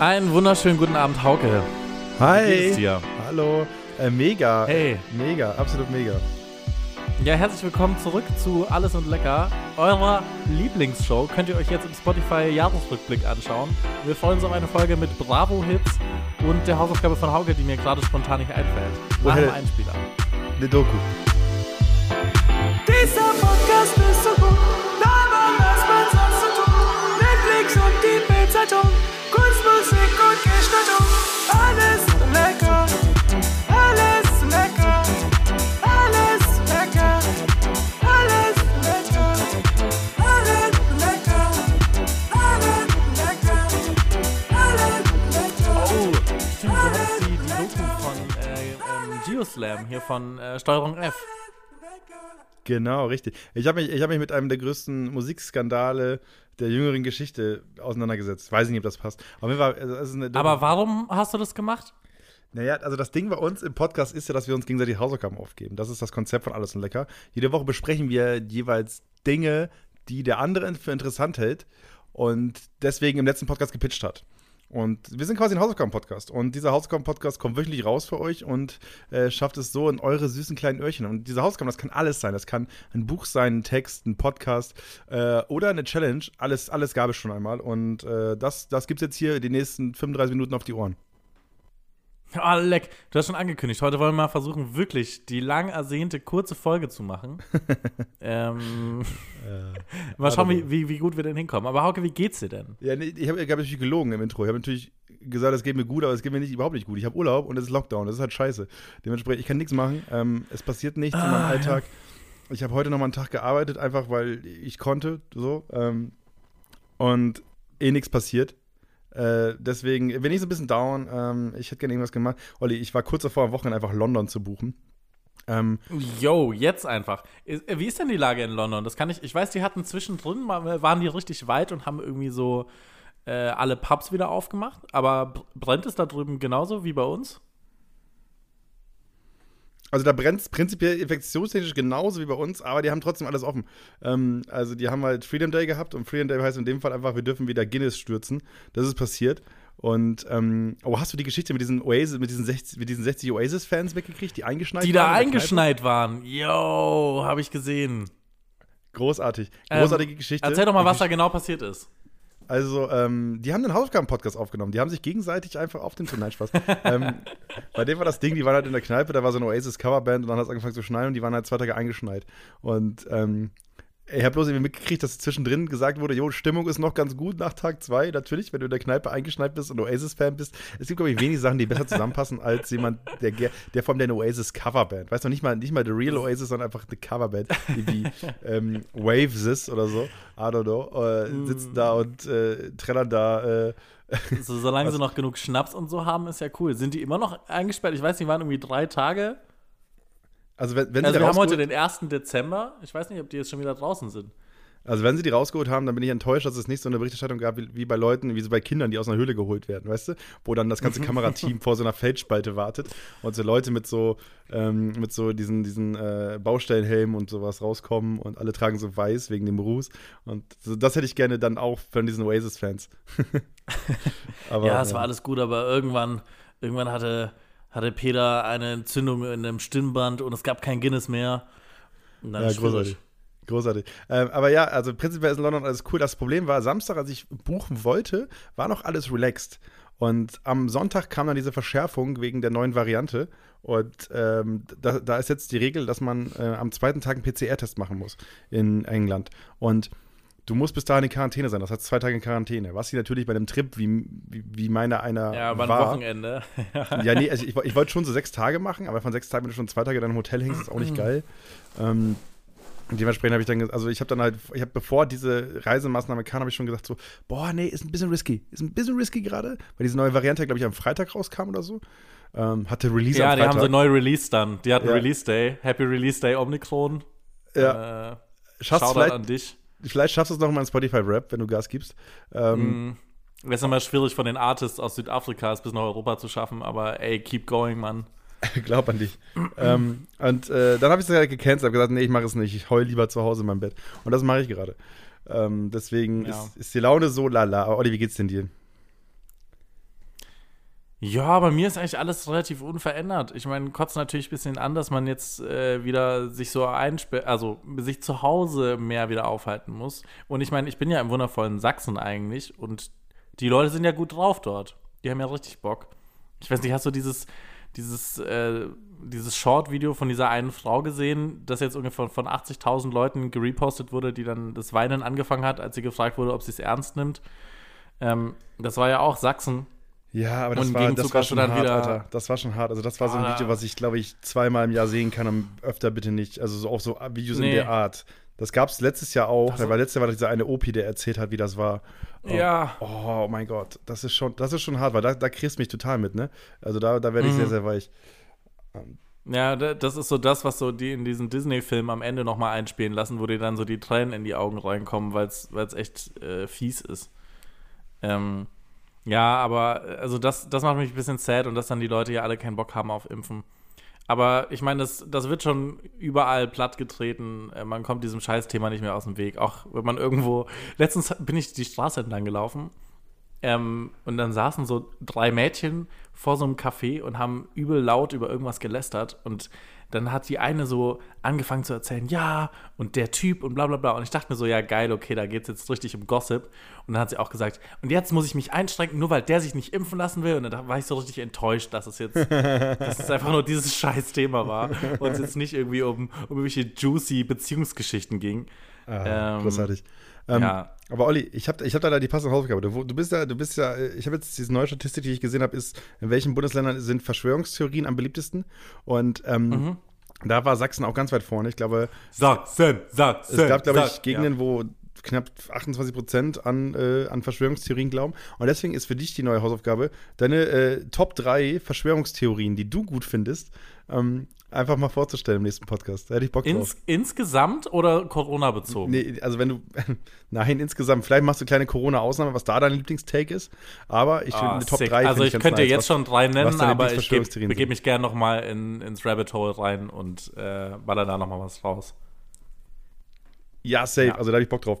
Einen wunderschönen guten Abend, Hauke. Hi. Wie geht's dir? Hallo. Äh, mega. Hey. Mega, absolut mega. Ja, herzlich willkommen zurück zu Alles und Lecker, eurer Lieblingsshow. Könnt ihr euch jetzt im Spotify Jahresrückblick anschauen. Wir freuen uns auf eine Folge mit Bravo-Hits und der Hausaufgabe von Hauke, die mir gerade spontan nicht einfällt. Nach dem Einspieler. Eine Doku. Geoslam hier von äh, Steuerung F. Genau, richtig. Ich habe mich, ich hab mich mit einem der größten Musikskandale der jüngeren Geschichte auseinandergesetzt. Weiß nicht, ob das passt. Jeden Fall, also. Aber warum hast du das gemacht? Naja, also das Ding bei uns im Podcast ist ja, dass wir uns gegenseitig Hausaufgaben aufgeben. Das ist das Konzept von Alles und Lecker. Jede Woche besprechen wir jeweils Dinge, die der andere für interessant hält und deswegen im letzten Podcast gepitcht hat. Und wir sind quasi ein Hausaufgaben-Podcast. Und dieser Hausaufgaben-Podcast kommt wöchentlich raus für euch und äh, schafft es so in eure süßen kleinen Öhrchen. Und diese Hausaufgaben, das kann alles sein. Das kann ein Buch sein, ein Text, ein Podcast äh, oder eine Challenge. Alles, alles gab es schon einmal. Und äh, das, das gibt es jetzt hier die nächsten 35 Minuten auf die Ohren. Ah, leck. Du hast schon angekündigt. Heute wollen wir mal versuchen, wirklich die lang ersehnte kurze Folge zu machen. ähm, mal schauen, wie, wie, wie gut wir denn hinkommen. Aber Hauke, wie geht's dir denn? Ja, nee, ich habe hab natürlich gelogen im Intro. Ich habe natürlich gesagt, es geht mir gut, aber es geht mir nicht, überhaupt nicht gut. Ich habe Urlaub und es ist Lockdown. Das ist halt scheiße. Dementsprechend, ich kann nichts machen. Ähm, es passiert nichts in meinem Alltag. Ich habe heute noch mal einen Tag gearbeitet, einfach weil ich konnte. So. Ähm, und eh nichts passiert. Äh, deswegen bin ich so ein bisschen down. Ähm, ich hätte gerne irgendwas gemacht. Olli, ich war kurz davor, am Wochenende einfach London zu buchen. Ähm, Yo, jetzt einfach. Äh, Wie ist denn die Lage in London? Das kann ich. Ich weiß, die hatten zwischendrin, mal- waren die richtig weit und haben irgendwie so äh, alle Pubs wieder aufgemacht. Aber br- brennt es da drüben genauso wie bei uns? Also da brennt es prinzipiell infektionstechnisch genauso wie bei uns, aber die haben trotzdem alles offen. Ähm, also die haben halt Freedom Day gehabt und Freedom Day heißt in dem Fall einfach, wir dürfen wieder Guinness stürzen. Das ist passiert. Und ähm, oh, hast du die Geschichte mit diesen Oasis, mit diesen 60, mit diesen 60 Oasis-Fans mitgekriegt, die eingeschneit Die waren? da der Kneipe? eingeschneit waren. Yo, habe ich gesehen. Großartig. Ähm, Großartige Geschichte. Erzähl doch mal, was Die da genau passiert ist. Also, ähm, die haben einen Hausaufgaben-Podcast aufgenommen. Die haben sich gegenseitig einfach auf den Nein, Spaß. ähm, bei dem war das Ding, die waren halt in der Kneipe, da war so eine Oasis-Coverband und dann hat es angefangen zu schneien und die waren halt zwei Tage eingeschneit. Und ähm, ich habe bloß irgendwie mitgekriegt, dass zwischendrin gesagt wurde, jo, Stimmung ist noch ganz gut nach Tag zwei. Natürlich, wenn du in der Kneipe eingeschneit bist und Oasis-Fan bist. Es gibt, glaube ich, wenig Sachen, die besser zusammenpassen als jemand, der, der vor allem der Oasis-Coverband. Weißt du, nicht mal, nicht mal The Real Oasis, sondern einfach eine Coverband, die wie ähm, Waves ist oder so. I don't know. Äh, sitzen da und äh, trällern da. Äh, So, solange sie noch genug Schnaps und so haben, ist ja cool. Sind die immer noch eingesperrt? Ich weiß, die waren irgendwie drei Tage. Also, wenn, wenn Also sie wir haben heute den 1. Dezember. Ich weiß nicht, ob die jetzt schon wieder draußen sind. Also wenn sie die rausgeholt haben, dann bin ich enttäuscht, dass es nicht so eine Berichterstattung gab wie, wie bei Leuten, wie so bei Kindern, die aus einer Höhle geholt werden, weißt du? Wo dann das ganze Kamerateam vor so einer Feldspalte wartet und so Leute mit so, ähm, mit so diesen, diesen äh, Baustellenhelmen und sowas rauskommen und alle tragen so weiß wegen dem Ruß. Und so, das hätte ich gerne dann auch von diesen Oasis-Fans. Ja, es war alles gut, aber irgendwann, irgendwann hatte, hatte Peter eine Entzündung in einem Stimmband und es gab kein Guinness mehr. Ja, großartig. Großartig. Ähm, aber ja, also prinzipiell ist in London alles cool. Das Problem war, Samstag, als ich buchen wollte, war noch alles relaxed. Und am Sonntag kam dann diese Verschärfung wegen der neuen Variante. Und ähm, da, da ist jetzt die Regel, dass man äh, am zweiten Tag einen PCR-Test machen muss in England. Und du musst bis dahin in Quarantäne sein. Das heißt zwei Tage in Quarantäne. Was sie natürlich bei einem Trip, wie, wie, wie meiner einer Ja, war, Wochenende. ja, nee, also ich, ich wollte schon so sechs Tage machen, aber von sechs Tagen, wenn du schon zwei Tage dann im Hotel hängst, ist auch nicht geil. Ähm, und dementsprechend habe ich dann, also ich habe dann halt, ich habe bevor diese Reisemaßnahme kam, habe ich schon gesagt so, boah, nee, ist ein bisschen risky, ist ein bisschen risky gerade, weil diese neue Variante, glaube ich, am Freitag rauskam oder so. Ähm, hatte Release ja, am die Freitag. haben sie neu released dann. Die hatten Ja. Release Day. Happy Release Day Omnicron. ja, Äh, vielleicht, an dich. Vielleicht schaffst du es noch mal in Spotify-Rap, wenn du Gas gibst. Ähm, Mhm. ist immer schwierig von den Artists aus Südafrika bis nach Europa zu schaffen, aber ey, keep going, Mann. Glaub an dich. ähm, und äh, dann habe ich es halt gecancelt, habe gesagt, nee, ich mache es nicht. Ich heul lieber zu Hause in meinem Bett. Und das mache ich gerade. Ähm, deswegen Ja. ist, ist die Laune so lala. Olli, wie geht's denn dir? Ja, bei mir ist eigentlich alles relativ unverändert. Ich meine, kotzt natürlich ein bisschen an, dass man jetzt äh, wieder sich so einsperrt, also sich zu Hause mehr wieder aufhalten muss. Und ich meine, ich bin ja im wundervollen Sachsen eigentlich und die Leute sind ja gut drauf dort. Die haben ja richtig Bock. Ich weiß nicht, hast du dieses, dieses, äh, dieses Short-Video von dieser einen Frau gesehen, das jetzt ungefähr von 80.000 Leuten gerepostet wurde, die dann das Weinen angefangen hat, als sie gefragt wurde, ob sie es ernst nimmt? Ähm, das war ja auch Sachsen. Ja, aber das war, das war schon hart, wieder- Alter. Das war schon hart. Also das war so ein Ah. Video, was ich, glaube ich, zweimal im Jahr sehen kann und öfter bitte nicht. Also so, auch so Videos Nee. in der Art. Das gab es letztes Jahr auch. Also- da war letztes Jahr war dieser eine Opi, der erzählt hat, wie das war. Oh, Ja. Oh mein Gott, das ist schon, das ist schon hart, weil da, da kriegst du mich total mit, ne? Also da, da werde ich Mhm. sehr, sehr weich. Ja, da- das ist so das, was so die in diesen Disney-Filmen am Ende nochmal einspielen lassen, wo dir dann so die Tränen in die Augen reinkommen, weil es echt äh, fies ist. Ähm, ja, aber äh, also das, das macht mich ein bisschen sad und dass dann die Leute ja alle keinen Bock haben auf Impfen. Aber ich meine, das, das wird schon überall plattgetreten. Äh, Man kommt diesem Scheißthema nicht mehr aus dem Weg. Auch wenn man irgendwo. Letztens bin ich die Straße entlang gelaufen ähm, und dann saßen so drei Mädchen vor so einem Café und haben übel laut über irgendwas gelästert. Und dann hat die eine so angefangen zu erzählen, ja, und der Typ und bla bla bla. Und ich dachte mir so, ja, geil, okay, da geht es jetzt richtig um Gossip. Und dann hat sie auch gesagt, und jetzt muss ich mich einschränken, nur weil der sich nicht impfen lassen will. Und dann war ich so richtig enttäuscht, dass es jetzt, dass es einfach nur dieses scheiß Thema war und es jetzt nicht irgendwie um, um irgendwelche juicy Beziehungsgeschichten ging. Ah, Ähm, großartig. Ähm, ja. Aber Olli, ich habe ich hab da die passende Hausaufgabe. Du, du bist ja, du bist ja, ich habe jetzt diese neue Statistik, die ich gesehen habe, ist, in welchen Bundesländern sind Verschwörungstheorien am beliebtesten? Und ähm, Mhm. da war Sachsen auch ganz weit vorne. Ich glaube, Sachsen, Sachsen. es gab, glaube ich. Gegenden, wo knapp 28 Prozent an, äh, an Verschwörungstheorien glauben. Und deswegen ist für dich die neue Hausaufgabe, deine äh, Top 3 Verschwörungstheorien, die du gut findest, ähm, einfach mal vorzustellen im nächsten Podcast. Da hätte ich Bock drauf. Ins, insgesamt oder Corona bezogen? Nee, also wenn du, nein, insgesamt, vielleicht machst du eine kleine Corona-Ausnahme, was da dein Lieblingstake ist, aber ich finde Ah, eine Top sick. 3 Also ich ganz könnte nice, jetzt was- schon drei nennen, aber ich begebe sind. mich gerne noch mal in, ins Rabbit Hole rein und äh, baller da noch mal was raus. Ja, safe, Ja. also da hätte ich Bock drauf.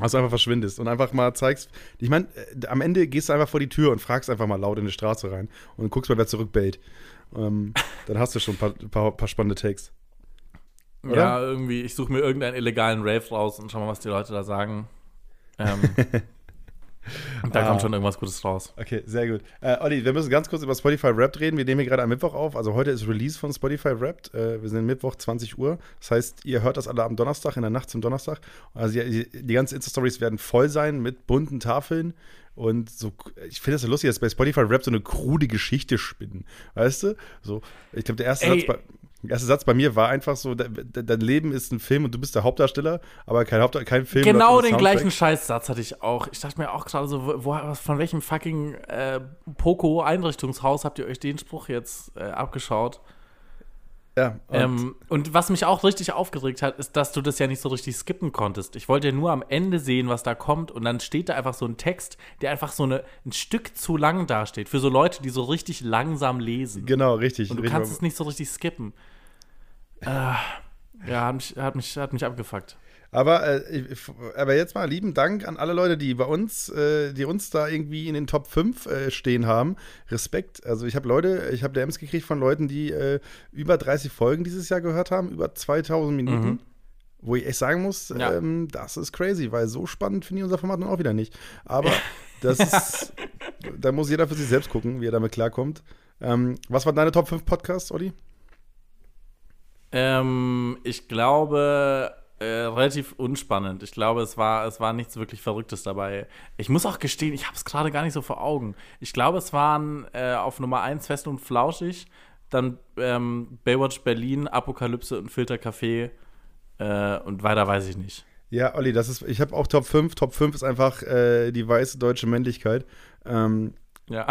Dass du einfach verschwindest und einfach mal zeigst, ich meine, äh, am Ende gehst du einfach vor die Tür und fragst einfach mal laut in die Straße rein und guckst mal, wer zurückbellt. Ähm, dann hast du schon ein paar, paar, paar spannende Takes. Oder? Ja, irgendwie, ich suche mir irgendeinen illegalen Rave raus und schau mal, was die Leute da sagen. Ähm, da Ah. kommt schon irgendwas Gutes raus. Okay, sehr gut. Äh, Olli, wir müssen ganz kurz über Spotify Wrapped reden. Wir nehmen hier gerade am Mittwoch auf. Also heute ist Release von Spotify Wrapped. Äh, wir sind Mittwoch 20 Uhr. Das heißt, ihr hört das alle am Donnerstag, in der Nacht zum Donnerstag. Also die, die ganzen Insta-Stories werden voll sein mit bunten Tafeln. Und so, ich finde das so lustig, dass bei Spotify Wrapped so eine krude Geschichte spinnen. Weißt du? So, ich glaube, der erste Ey. Satz bei. Der erste Satz bei mir war einfach so: de, de, Dein Leben ist ein Film und du bist der Hauptdarsteller, aber kein, Haupt, kein Film. Genau den Soundtrack. gleichen Scheißsatz hatte ich auch. Ich dachte mir auch gerade so, wo- von welchem fucking äh, Poco-Einrichtungshaus habt ihr euch den Spruch jetzt äh, abgeschaut? Ja, und Ähm, und was mich auch richtig aufgeregt hat, ist, dass du das ja nicht so richtig skippen konntest. Ich wollte ja nur am Ende sehen, was da kommt, und dann steht da einfach so ein Text, der einfach so eine, ein Stück zu lang dasteht. Für so Leute, die so richtig langsam lesen. genau, richtig. Und du richtig. kannst es nicht so richtig skippen. Ja, hat mich, hat, mich, hat mich abgefuckt. Aber, äh, aber jetzt mal lieben Dank an alle Leute, die bei uns, äh, die uns da irgendwie in den Top 5 äh, stehen haben. Respekt. Also ich habe Leute, ich habe DMs gekriegt von Leuten, die äh, über 30 Folgen dieses Jahr gehört haben, über 2000 Minuten. Mhm. Wo ich echt sagen muss, Ja. ähm, das ist crazy, weil so spannend finde ich unser Format nun auch wieder nicht. Aber das ist, da muss jeder für sich selbst gucken, wie er damit klarkommt. Ähm, was war deine Top 5 Podcasts, Olli? Ähm, ich glaube, äh, relativ unspannend. Ich glaube, es war, es war nichts wirklich Verrücktes dabei. Ich muss auch gestehen, ich habe es gerade gar nicht so vor Augen. Ich glaube, es waren äh, auf Nummer 1 Fest und Flauschig, dann ähm, Baywatch Berlin, Apokalypse und Filtercafé äh, und weiter weiß ich nicht. Ja, Olli, das ist, ich habe auch Top 5. Top 5 ist einfach äh, die weiße deutsche Männlichkeit. Ähm, Ja.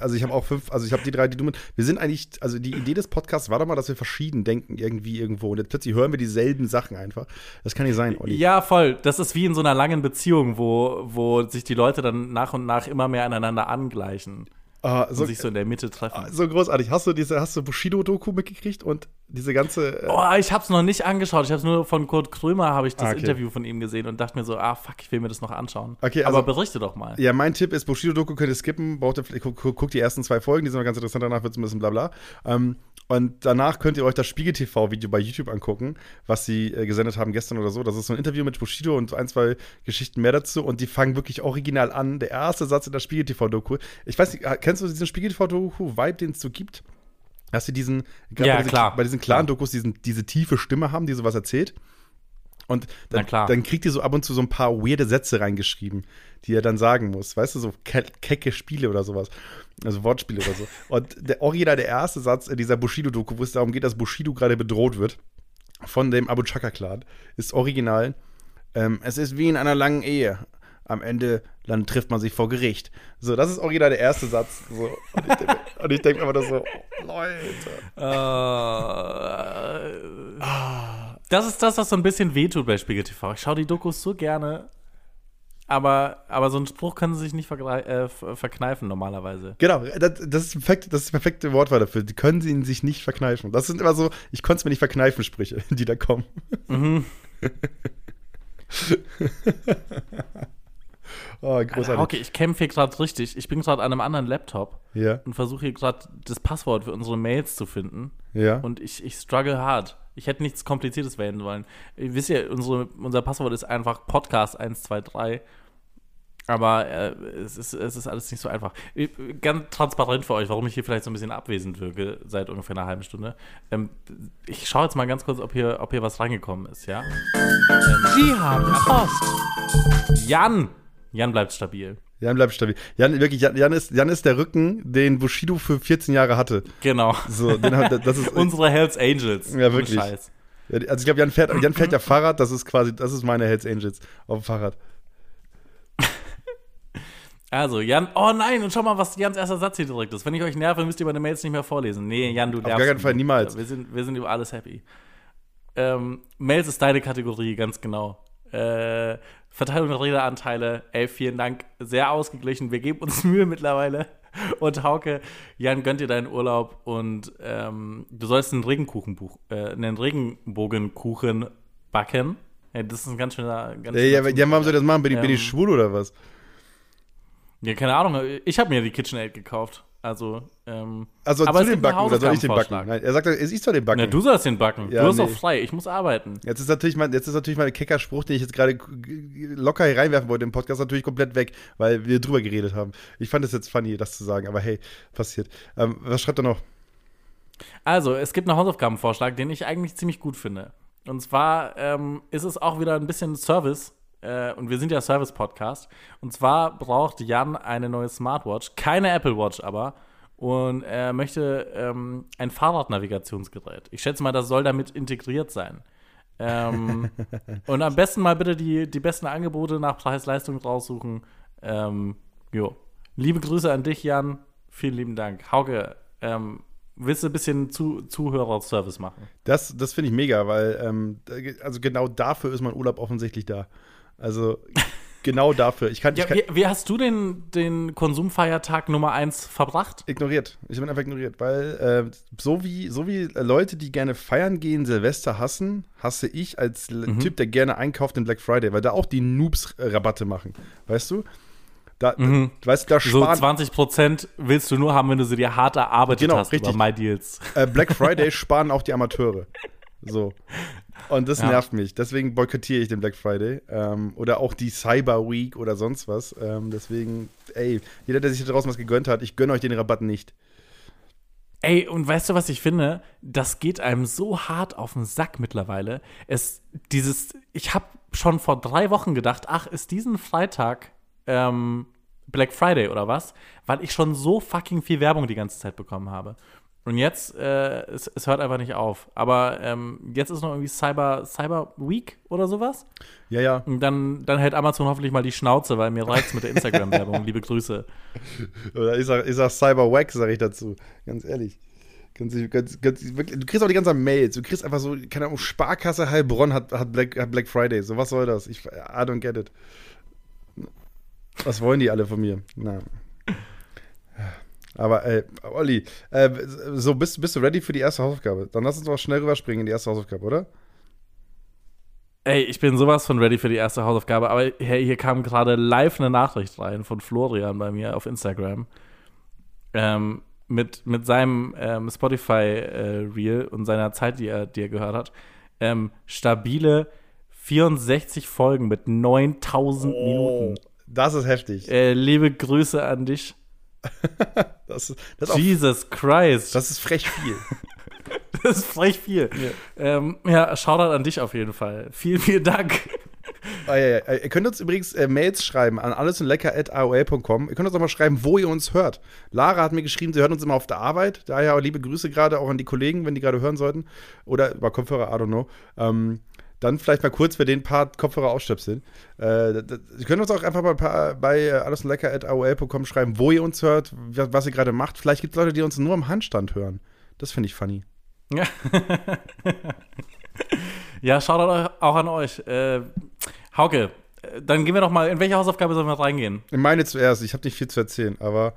Also ich habe auch fünf, also ich habe die drei, die du mit. Wir sind eigentlich, also die Idee des Podcasts war doch mal, dass wir verschieden denken, irgendwie irgendwo. Und jetzt plötzlich hören wir dieselben Sachen einfach. Das kann nicht sein, Olli. Ja, voll. Das ist wie in so einer langen Beziehung, wo, wo sich die Leute dann nach und nach immer mehr aneinander angleichen und so, sich so in der Mitte treffen. so großartig. Hast du diese, hast du Bushido-Doku mitgekriegt? Und diese ganze. Äh, Oh, ich hab's noch nicht angeschaut. Ich hab's nur von Kurt Krömer, habe ich das Ah, okay. Interview von ihm gesehen und dachte mir so, ah fuck, ich will mir das noch anschauen. Okay, also- Aber berichte doch mal. Ja, mein Tipp ist, Bushido-Doku könnt ihr skippen, braucht ihr, guckt guck, die ersten zwei Folgen, die sind noch ganz interessant, danach wird es ein bisschen blabla. Ähm, und danach könnt ihr euch das Spiegel-TV-Video bei YouTube angucken, was sie äh, gesendet haben gestern oder so. Das ist so ein Interview mit Bushido und ein, zwei Geschichten mehr dazu und die fangen wirklich original an. Der erste Satz in der Spiegel-TV-Doku. Ich weiß nicht, äh, kennst du diesen Spiegel-TV-Doku-Vibe, den es so gibt? Dass sie diesen, gerade Ja, bei diesen, klar. bei diesen klaren Dokus diesen, diese tiefe Stimme haben, die sowas erzählt. Und dann, dann kriegt ihr so ab und zu so ein paar weirde Sätze reingeschrieben, die er dann sagen muss. Weißt du, so ke kecke Spiele oder sowas. Also Wortspiele oder so. Und der original der erste Satz in dieser Bushido-Doku, wo es darum geht, dass Bushido gerade bedroht wird von dem Abu Chaka-Clan, ist original. Ähm, es ist wie in einer langen Ehe. Am Ende dann trifft man sich vor Gericht. So, das ist original der erste Satz. So. Und ich denke und ich denk mir nur so, oh, Leute. Äh, das ist das, was so ein bisschen wehtut bei Spiegel TV. Ich schaue die Dokus so gerne, aber, aber so einen Spruch können sie sich nicht äh, ver- verkneifen normalerweise. Genau, das, das, ist perfekt, das ist die perfekte Wortwahl dafür. Die können sie ihn sich nicht verkneifen. Das sind immer so, ich konnte es mir nicht verkneifen, Sprüche, die da kommen. oh, Alter, großartig. okay, ich kämpfe hier gerade richtig. Ich bin gerade an einem anderen Laptop Ja, und versuche hier gerade das Passwort für unsere Mails zu finden. ja. Und ich, ich struggle hard. Ich hätte nichts Kompliziertes wählen sollen. Ihr wisst ja, unsere, unser Passwort ist einfach Podcast123. Aber äh, es, ist, es ist alles nicht so einfach. Ich- Ganz transparent für euch, warum ich hier vielleicht so ein bisschen abwesend wirke seit ungefähr einer halben Stunde. Ähm, ich schaue jetzt mal ganz kurz, ob hier, ob hier was reingekommen ist, ja? Sie haben Post. Jan! Jan bleibt stabil. Jan bleibt stabil. Jan, wirklich, Jan, Jan, ist, Jan ist der Rücken, den Bushido für 14 Jahre hatte. Genau. So, den, das ist, Unsere Hells Angels. Ja, wirklich. Scheiß. also ich glaube, Jan fährt, Jan fährt ja Fahrrad, das ist quasi, das ist meine Hells Angels auf dem Fahrrad. Also, Jan, oh nein, und schau mal, was Jans erster Satz hier direkt ist. Wenn ich euch nerve, müsst ihr meine Mails nicht mehr vorlesen. Nee, Jan, du darfst. gar keinen Fall, niemals. Wir sind, wir sind über alles happy. Ähm, Mails ist deine Kategorie, ganz genau. Äh, Verteilung der Redeanteile, ey, vielen Dank. Sehr ausgeglichen. Wir geben uns Mühe mittlerweile. Und Hauke, Jan, gönnt dir deinen Urlaub und ähm, du sollst einen Regenkuchenbuch, äh, einen Regenbogenkuchen backen. Ey, das ist ein ganz schöner. Ganz Ja, ja, schöner ja, warum soll ich das machen? Bin ich, bin Ähm, ich schwul oder was? Ja, keine Ahnung. Ich habe mir die KitchenAid gekauft. Also, ähm, Also aber zu einen Backen oder soll ich den backen? Nein, er sagt, es ist doch den Backen. Na, du sollst den backen. Ja, du hast nee. auch frei. Ich muss arbeiten. Jetzt ist natürlich mein, jetzt ist natürlich mein kecker Spruch, den ich jetzt gerade locker hier reinwerfen wollte im Podcast, natürlich komplett weg, weil wir drüber geredet haben. Ich fand es jetzt funny, das zu sagen, aber hey, passiert. Ähm, was schreibt er noch? Also, es gibt einen Hausaufgabenvorschlag, den ich eigentlich ziemlich gut finde. Und zwar ähm, ist es auch wieder ein bisschen Service. Äh, und wir sind ja Service-Podcast. Und zwar braucht Jan eine neue Smartwatch. Keine Apple Watch aber. Und er möchte ähm, ein Fahrradnavigationsgerät. Ich schätze mal, das soll damit integriert sein. Ähm, und am besten mal bitte die, die besten Angebote nach Preis-Leistung raussuchen. Ähm, jo. Liebe Grüße an dich, Jan. Vielen lieben Dank. Hauke, ähm, willst du ein bisschen zu, Zuhörer-Service machen? Das, das finde ich mega, weil ähm, also genau dafür ist mein Urlaub offensichtlich da. Also genau dafür. Ich kann, Ja, ich kann wie, wie hast du den, den Konsumfeiertag Nummer 1 verbracht? ignoriert. Ich bin einfach ignoriert, weil äh, so wie so wie Leute, die gerne feiern gehen, Silvester hassen, hasse ich als L- Typ, der gerne einkauft den Black Friday, weil da auch die Noobs äh, Rabatte machen, weißt du? Da, da weißt du, da So sparen 20% willst du nur haben, wenn du sie dir hart erarbeitet Genau, hast richtig. über MyDeals. äh, Black Friday sparen auch die Amateure. So. Und das Ja. nervt mich. Deswegen boykottiere ich den Black Friday. Ähm, oder auch die Cyber Week oder sonst was. Ähm, deswegen, ey, jeder, der sich da draußen was gegönnt hat, ich gönne euch den Rabatt nicht. Ey, und weißt du, was ich finde? Das geht einem so hart auf den Sack mittlerweile. Es, dieses, ich habe schon vor drei Wochen gedacht, ach, ist diesen Freitag ähm, Black Friday oder was? Weil ich schon so fucking viel Werbung die ganze Zeit bekommen habe. Und jetzt, äh, es, es hört einfach nicht auf. Aber ähm, jetzt ist noch irgendwie Cyber, Cyber Week oder sowas. Ja, ja. Und dann, dann hält Amazon hoffentlich mal die Schnauze, weil mir reizt mit der Instagram-Werbung. Liebe Grüße. Oder ich sag, ich sag Cyber Wack, sag ich dazu. Ganz ehrlich. Ganz, ganz, ganz, wirklich, du kriegst auch die ganze Zeit Mails. Du kriegst einfach so, keine Ahnung, Sparkasse Heilbronn hat, hat, Black, hat Black Friday. So, was soll das? Ich, I don't get it. Was wollen die alle von mir? Na. Aber, ey, Olli, äh, so, bist, bist du ready für die erste Hausaufgabe? Dann lass uns doch schnell rüberspringen in die erste Hausaufgabe, oder? Ey, ich bin sowas von ready für die erste Hausaufgabe, aber hey, hier kam gerade live eine Nachricht rein von Florian bei mir auf Instagram. Ähm, mit, mit seinem ähm, Spotify-Reel äh, und seiner Zeit, die er, die er gehört hat. Ähm, stabile 64 Folgen mit 9000 Oh. Minuten. Das ist heftig. Äh, liebe Grüße an dich. Das, das, ist auch, Jesus Christ. das ist frech viel. Das ist frech viel. Ja, ähm, ja Shoutout an dich auf jeden Fall. Vielen, vielen Dank. Ah, ja, ja. Ihr könnt uns übrigens äh, Mails schreiben an allesundlecker.aol.com. Ihr könnt uns auch mal schreiben, wo ihr uns hört. Lara hat mir geschrieben, sie hört uns immer auf der Arbeit. Daher liebe Grüße gerade auch an die Kollegen, wenn die gerade hören sollten. Oder über Kopfhörer, I don't know. Ähm, dann vielleicht mal kurz für den Part Kopfhörer ausstöpseln. Äh, ihr könnt uns auch einfach mal bei, bei äh, allesundlecker.aol.com schreiben, wo ihr uns hört, was, ihr gerade macht. Vielleicht gibt es Leute, die uns nur am Handstand hören. Das finde ich funny. Ja. ja, Shoutout auch an euch. Äh, Hauke, äh, dann gehen wir doch mal, in welche Hausaufgabe sollen wir reingehen? Ich meine zuerst, ich habe nicht viel zu erzählen, aber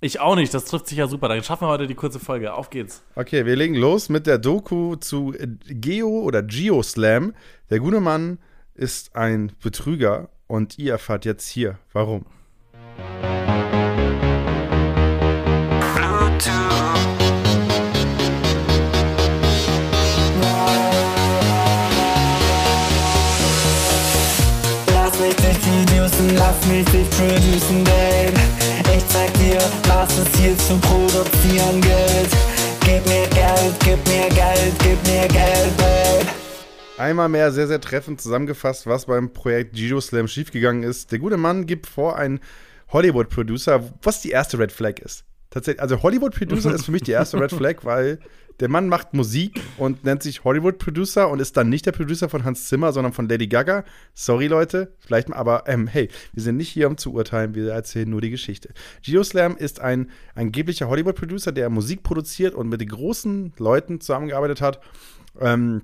Ich auch nicht, das trifft sich ja super. Dann schaffen wir heute die kurze Folge. Auf geht's. Okay, wir legen los mit der Doku zu Geo oder Geoslam. Der gute Mann ist ein Betrüger und ihr erfahrt jetzt hier, warum. Lass mich dich producen, lass mich dich producen, Babe. Zeig dir, was es hier zu produzieren gilt. Gib mir Geld, gib mir Geld, gib mir Geld, Babe. Einmal mehr sehr, sehr treffend zusammengefasst, was beim Projekt Geoslam schiefgegangen ist. Der gute Mann gibt vor, ein Hollywood-Producer, was die erste Red Flag ist. Tatsächlich, also Hollywood-Producer ist für mich die erste Red Flag, weil der Mann macht Musik und nennt sich Hollywood-Producer und ist dann nicht der Producer von Hans Zimmer, sondern von Lady Gaga. Sorry, Leute, vielleicht mal, aber ähm, hey, wir sind nicht hier, um zu urteilen, wir erzählen nur die Geschichte. Geoslam ist ein angeblicher Hollywood-Producer, der Musik produziert und mit den großen Leuten zusammengearbeitet hat. Ähm,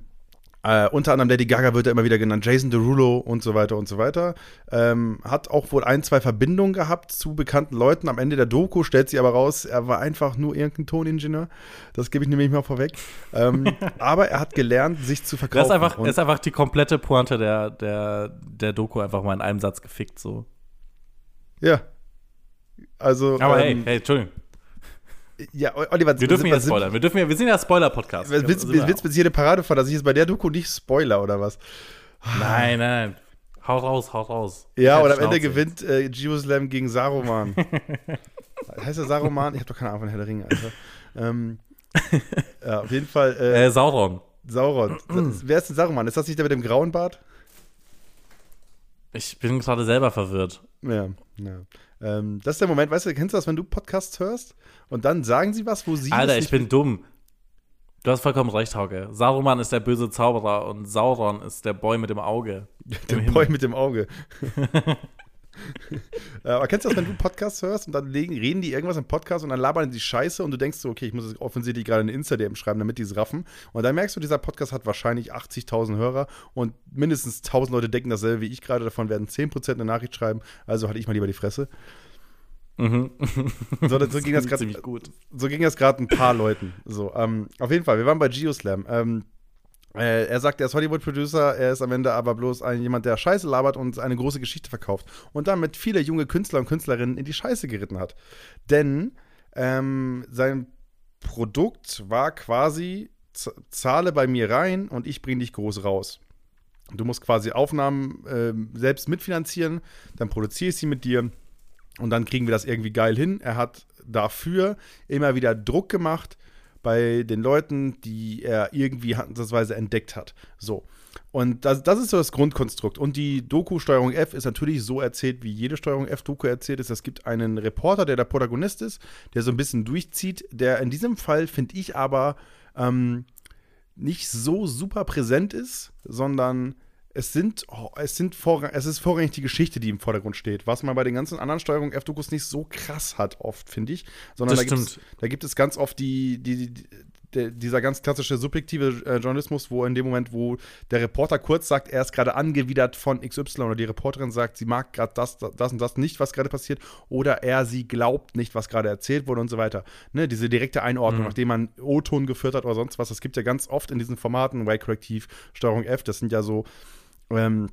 äh, unter anderem Lady Gaga wird er immer wieder genannt, Jason Derulo und so weiter und so weiter. Ähm, hat auch wohl ein, zwei Verbindungen gehabt zu bekannten Leuten. Am Ende der Doku stellt sich aber raus, er war einfach nur irgendein Toningenieur. Das gebe ich nämlich mal vorweg. Ähm, aber er hat gelernt, sich zu verkaufen. Das ist einfach, ist einfach die komplette Pointe der, der, der Doku einfach mal in einem Satz gefickt. So. ja. Also, Aber ähm, hey, hey, Entschuldigung. Ja, Oliver, Wir dürfen ja spoilern. Wir, dürfen ja, wir sind ja Spoiler-Podcast. Willst, du hier eine Parade vor, dass ich jetzt bei der Doku nicht spoiler oder was? Nein, nein. Hau raus, hau raus. Ja, und am Ende gewinnt äh, Geoslam gegen Saruman. heißt er Saruman? Ich habe doch keine Ahnung von Herr der Ringe, Alter. Ähm, ja, auf jeden Fall äh, Äh, Sauron. Sauron. Wer ist denn Saruman? Ist das nicht der mit dem grauen Bart? Ich bin gerade selber verwirrt. Ja, ja. Ähm, das ist der Moment, weißt du, kennst du das, wenn du Podcasts hörst und dann sagen sie was, wo sie Alter, ich bin dumm. Du hast vollkommen recht, Hauke. Saruman ist der böse Zauberer und Sauron ist der Boy mit dem Auge. Der Boy mit dem Auge. Äh, Aber kennst du das, wenn du Podcasts hörst und dann legen, reden die irgendwas im Podcast und dann labern die Scheiße und du denkst so, okay, ich muss offensichtlich gerade eine Insta-DM schreiben, damit die es raffen. Und dann merkst du, dieser Podcast hat wahrscheinlich 80.000 Hörer und mindestens 1.000 Leute denken dasselbe wie ich gerade. Davon werden 10% eine Nachricht schreiben. Also hatte ich mal lieber die Fresse. Mhm. So, das- so ging das gut. so ging das gerade ein paar Leuten. So, ähm, auf jeden Fall, wir waren bei Geoslam. Ähm, äh, er sagt, er ist Hollywood-Producer, er ist am Ende aber bloß ein, jemand, der Scheiße labert und eine große Geschichte verkauft. Und damit viele junge Künstler und Künstlerinnen in die Scheiße geritten hat. Denn ähm, sein Produkt war quasi, zahle bei mir rein und ich bringe dich groß raus. Du musst quasi Aufnahmen ähm, selbst mitfinanzieren, dann produziere ich sie mit dir und dann kriegen wir das irgendwie geil hin. Er hat dafür immer wieder Druck gemacht bei den Leuten, die er irgendwie handelsweise entdeckt hat. So. Und das, das ist so das Grundkonstrukt. Und die Doku Steuerung F ist natürlich so erzählt, wie jede Steuerung F-Doku erzählt ist. Es gibt einen Reporter, der der Protagonist ist, der so ein bisschen durchzieht, der in diesem Fall, finde ich aber, ähm, nicht so super präsent ist, sondern es sind, oh, es sind vorrang, es ist vorrangig die Geschichte, die im Vordergrund steht, was man bei den ganzen anderen Steuerungen F-Dokus nicht so krass hat, oft, finde ich. Sondern da, da gibt es ganz oft die, die, die, der, dieser ganz klassische subjektive äh, Journalismus, wo in dem Moment, wo der Reporter kurz sagt, er ist gerade angewidert von XY oder die Reporterin sagt, sie mag gerade das, das und das nicht, was gerade passiert, oder er, sie glaubt nicht, was gerade erzählt wurde und so weiter. Ne, diese direkte Einordnung, Mhm. nachdem man O-Ton geführt hat oder sonst was, das gibt ja ganz oft in diesen Formaten, Y-Korrektiv, Steuerung F, das sind ja so ähm,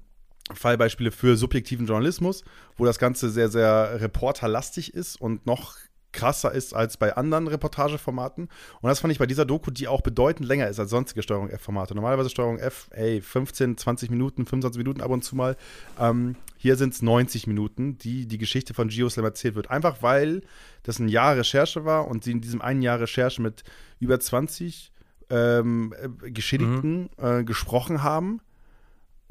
Fallbeispiele für subjektiven Journalismus, wo das Ganze sehr, sehr reporterlastig ist und noch krasser ist als bei anderen Reportageformaten. Und das fand ich bei dieser Doku, die auch bedeutend länger ist als sonstige Steuerung F-Formate. Normalerweise Steuerung F, ey, 15, 20 Minuten, 25 Minuten ab und zu mal. Ähm, hier sind es 90 Minuten, die die Geschichte von Geoslam erzählt wird. Einfach weil das ein Jahr Recherche war und sie in diesem einen Jahr Recherche mit über 20 ähm, äh, Geschädigten äh, gesprochen haben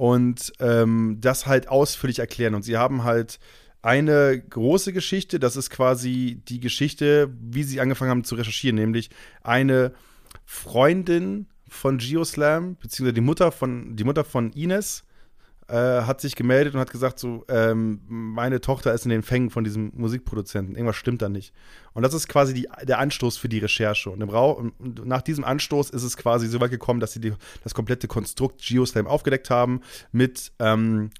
und ähm, das halt ausführlich erklären. Und sie haben halt eine große Geschichte, das ist quasi die Geschichte, wie sie angefangen haben zu recherchieren, nämlich eine Freundin von Geoslam, beziehungsweise die Mutter von, die Mutter von Ines, äh, hat sich gemeldet und hat gesagt, so, ähm, meine Tochter ist in den Fängen von diesem Musikproduzenten. Irgendwas stimmt da nicht. Und das ist quasi die, der Anstoß für die Recherche. Und, Rau und nach diesem Anstoß ist es quasi so weit gekommen, dass sie die, das komplette Konstrukt Geoslam aufgedeckt haben mit ähm,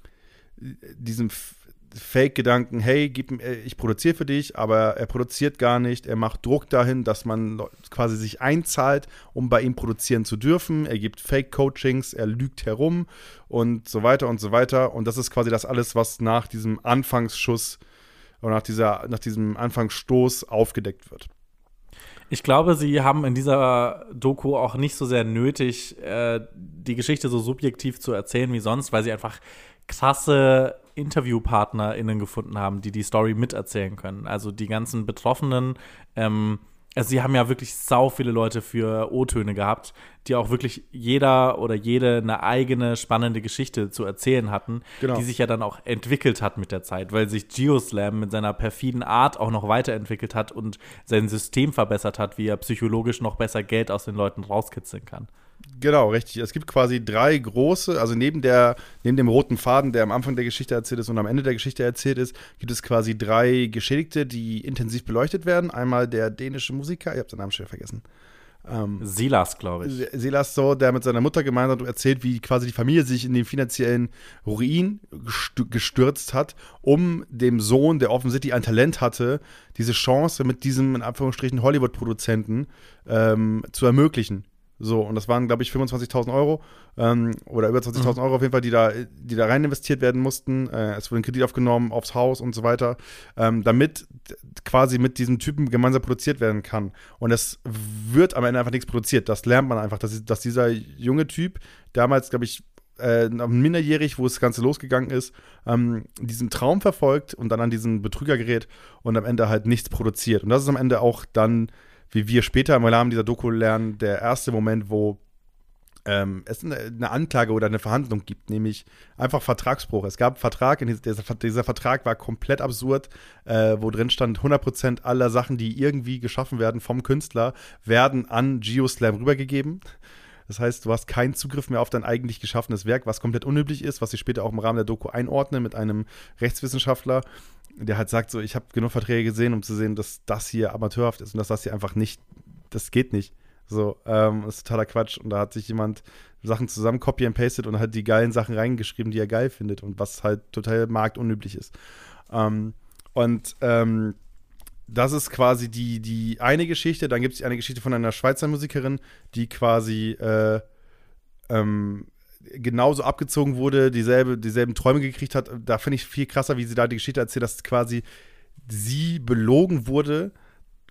diesem F- Fake-Gedanken, hey, gib, mir- ich produziere für dich, aber er produziert gar nicht. Er macht Druck dahin, dass man quasi sich einzahlt, um bei ihm produzieren zu dürfen. Er gibt Fake-Coachings, er lügt herum und so weiter und so weiter. Und das ist quasi das alles, was nach diesem Anfangsschuss oder nach, dieser, nach diesem Anfangsstoß aufgedeckt wird. Ich glaube, sie haben in dieser Doku auch nicht so sehr nötig, äh, die Geschichte so subjektiv zu erzählen wie sonst, weil sie einfach krasse InterviewpartnerInnen gefunden haben, die die Story miterzählen können. Also die ganzen Betroffenen, ähm, also sie haben ja wirklich sau viele Leute für O-Töne gehabt, die auch wirklich jeder oder jede eine eigene spannende Geschichte zu erzählen hatten, Genau. die sich ja dann auch entwickelt hat mit der Zeit, weil sich Geoslam mit seiner perfiden Art auch noch weiterentwickelt hat und sein System verbessert hat, wie er psychologisch noch besser Geld aus den Leuten rauskitzeln kann. Genau, richtig. Es gibt quasi drei große, also neben der, neben dem roten Faden, der am Anfang der Geschichte erzählt ist und am Ende der Geschichte erzählt ist, gibt es quasi drei Geschädigte, die intensiv beleuchtet werden. Einmal der dänische Musiker, ich habe seinen Namen schon vergessen. Silas, glaube ich. Silas so, der mit seiner Mutter gemeinsam erzählt, wie quasi die Familie sich in den finanziellen Ruin gestü- gestürzt hat, um dem Sohn, der offensichtlich ein Talent hatte, diese Chance mit diesem, in Anführungsstrichen, Hollywood-Produzenten ähm, zu ermöglichen. So, und das waren, glaube ich, 25.000 Euro ähm, oder über 20.000 Euro auf jeden Fall, die da, die da rein investiert werden mussten. Äh, es wurde ein Kredit aufgenommen aufs Haus und so weiter, ähm, damit quasi mit diesem Typen gemeinsam produziert werden kann. Und es wird am Ende einfach nichts produziert. Das lernt man einfach, dass, dass dieser junge Typ damals, glaube ich, äh, minderjährig, wo das Ganze losgegangen ist, ähm, diesen Traum verfolgt und dann an diesen Betrüger gerät und am Ende halt nichts produziert. Und das ist am Ende auch dann, wie wir später im Rahmen dieser Doku lernen, der erste Moment, wo ähm, es eine, Anklage oder eine Verhandlung gibt, nämlich einfach Vertragsbruch. Es gab einen Vertrag, dieser, dieser Vertrag war komplett absurd, äh, wo drin stand, 100% aller Sachen, die irgendwie geschaffen werden vom Künstler, werden an Geoslam rübergegeben. Das heißt, du hast keinen Zugriff mehr auf dein eigentlich geschaffenes Werk, was komplett unüblich ist, was ich später auch im Rahmen der Doku einordne mit einem Rechtswissenschaftler, der halt sagt, so, ich habe genug Verträge gesehen, um zu sehen, dass das hier amateurhaft ist und dass das hier einfach nicht, das geht nicht. So, ähm, das ist totaler Quatsch. Und da hat sich jemand Sachen zusammen copy and pasted und hat die geilen Sachen reingeschrieben, die er geil findet und was halt total marktunüblich ist. Ähm, und ähm, das ist quasi die, die eine Geschichte. Dann gibt es eine Geschichte von einer Schweizer Musikerin, die quasi äh, ähm, genauso abgezogen wurde, dieselbe, dieselben Träume gekriegt hat. Da finde ich viel krasser, wie sie da die Geschichte erzählt, dass quasi sie belogen wurde,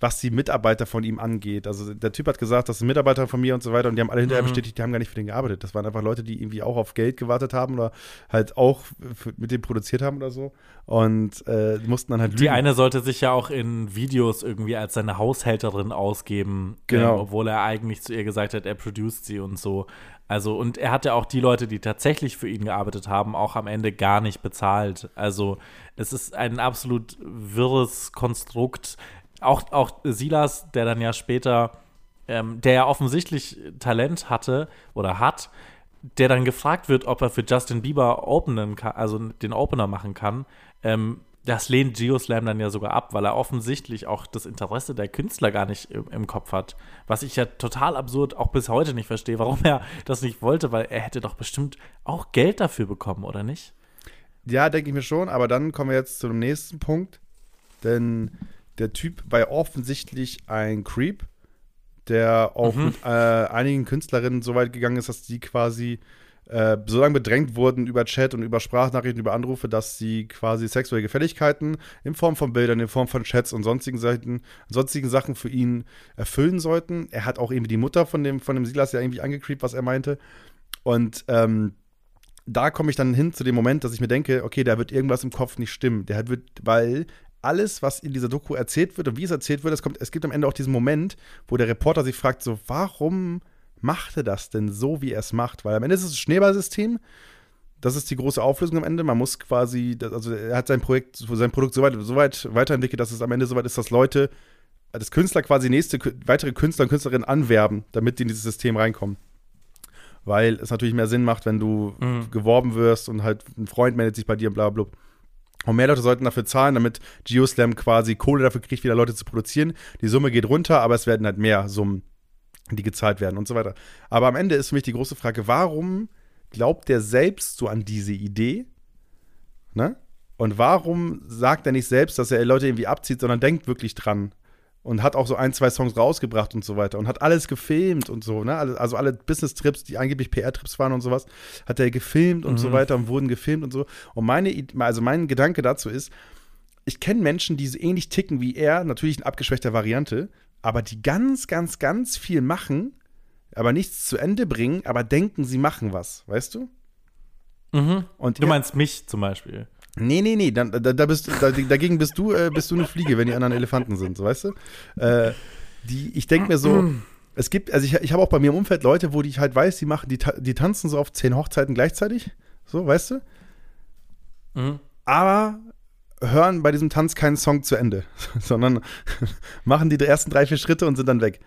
was die Mitarbeiter von ihm angeht. Also der Typ hat gesagt, das sind Mitarbeiter von mir und so weiter und die haben alle hinterher Mhm. bestätigt, die haben gar nicht für den gearbeitet. Das waren einfach Leute, die irgendwie auch auf Geld gewartet haben oder halt auch für, mit dem produziert haben oder so und äh, die mussten dann halt Die lügen. eine sollte sich ja auch in Videos irgendwie als seine Haushälterin ausgeben, Genau. ähm, obwohl er eigentlich zu ihr gesagt hat, er produziert sie und so. Also, und er hat ja auch die Leute, die tatsächlich für ihn gearbeitet haben, auch am Ende gar nicht bezahlt. Also, es ist ein absolut wirres Konstrukt. Auch, auch Silas, der dann ja später, ähm, der ja offensichtlich Talent hatte oder hat, der dann gefragt wird, ob er für Justin Bieber openen kann, also den Opener machen kann, ähm, das lehnt Geoslam dann ja sogar ab, weil er offensichtlich auch das Interesse der Künstler gar nicht im, im, Kopf hat. Was ich ja total absurd auch bis heute nicht verstehe, warum er das nicht wollte, weil er hätte doch bestimmt auch Geld dafür bekommen, oder nicht? Ja, denke ich mir schon, aber dann kommen wir jetzt zu dem nächsten Punkt. Denn der Typ war offensichtlich ein Creep, der auch mhm. mit äh, einigen Künstlerinnen so weit gegangen ist, dass die quasi äh, so lange bedrängt wurden über Chat und über Sprachnachrichten, über Anrufe, dass sie quasi sexuelle Gefälligkeiten in Form von Bildern, in Form von Chats und sonstigen, Seiten, sonstigen Sachen für ihn erfüllen sollten. Er hat auch irgendwie die Mutter von dem, von dem Silas ja irgendwie angecreept, was er meinte. Und ähm, da komme ich dann hin zu dem Moment, dass ich mir denke, okay, da wird irgendwas im Kopf nicht stimmen. Der wird, weil alles, was in dieser Doku erzählt wird und wie es erzählt wird, es, kommt, es gibt am Ende auch diesen Moment, wo der Reporter sich fragt, so, warum macht er das denn so, wie er es macht? Weil am Ende ist es ein Schneeballsystem. Das ist die große Auflösung am Ende. Man muss quasi, also er hat sein Projekt, sein Produkt so weit, so weit weiterentwickelt, dass es am Ende so weit ist, dass Leute, das Künstler quasi nächste, weitere Künstler und Künstlerinnen anwerben, damit die in dieses System reinkommen. Weil es natürlich mehr Sinn macht, wenn du mhm. geworben wirst und halt ein Freund meldet sich bei dir und bla bla. Und mehr Leute sollten dafür zahlen, damit GeoSlam quasi Kohle dafür kriegt, wieder Leute zu produzieren. Die Summe geht runter, aber es werden halt mehr Summen, die gezahlt werden und so weiter. Aber am Ende ist für mich die große Frage, warum glaubt der selbst so an diese Idee? Ne? Und warum sagt er nicht selbst, dass er Leute irgendwie abzieht, sondern denkt wirklich dran? und hat auch so ein, zwei Songs rausgebracht und so weiter und hat alles gefilmt und so, ne? Also alle Business-Trips, die angeblich PR-Trips waren und sowas, hat er gefilmt und mhm. so weiter und wurden gefilmt und so. Und meine, also mein Gedanke dazu ist, ich kenne Menschen, die so ähnlich ticken wie er, natürlich in abgeschwächter Variante, aber die ganz, ganz, ganz viel machen, aber nichts zu Ende bringen, aber denken, sie machen was, weißt du? Mhm. Und du meinst mich zum Beispiel. Nee, nee, nee, dann, da, da bist, da, dagegen bist du, äh, bist du eine Fliege, wenn die anderen Elefanten sind, so weißt du? Äh, die, ich denke mir so, es gibt, also ich, ich habe auch bei mir im Umfeld Leute, wo ich halt weiß, die machen, die, die tanzen so auf zehn Hochzeiten gleichzeitig, so, weißt du? Mhm. Aber hören bei diesem Tanz keinen Song zu Ende, sondern machen die ersten drei, vier Schritte und sind dann weg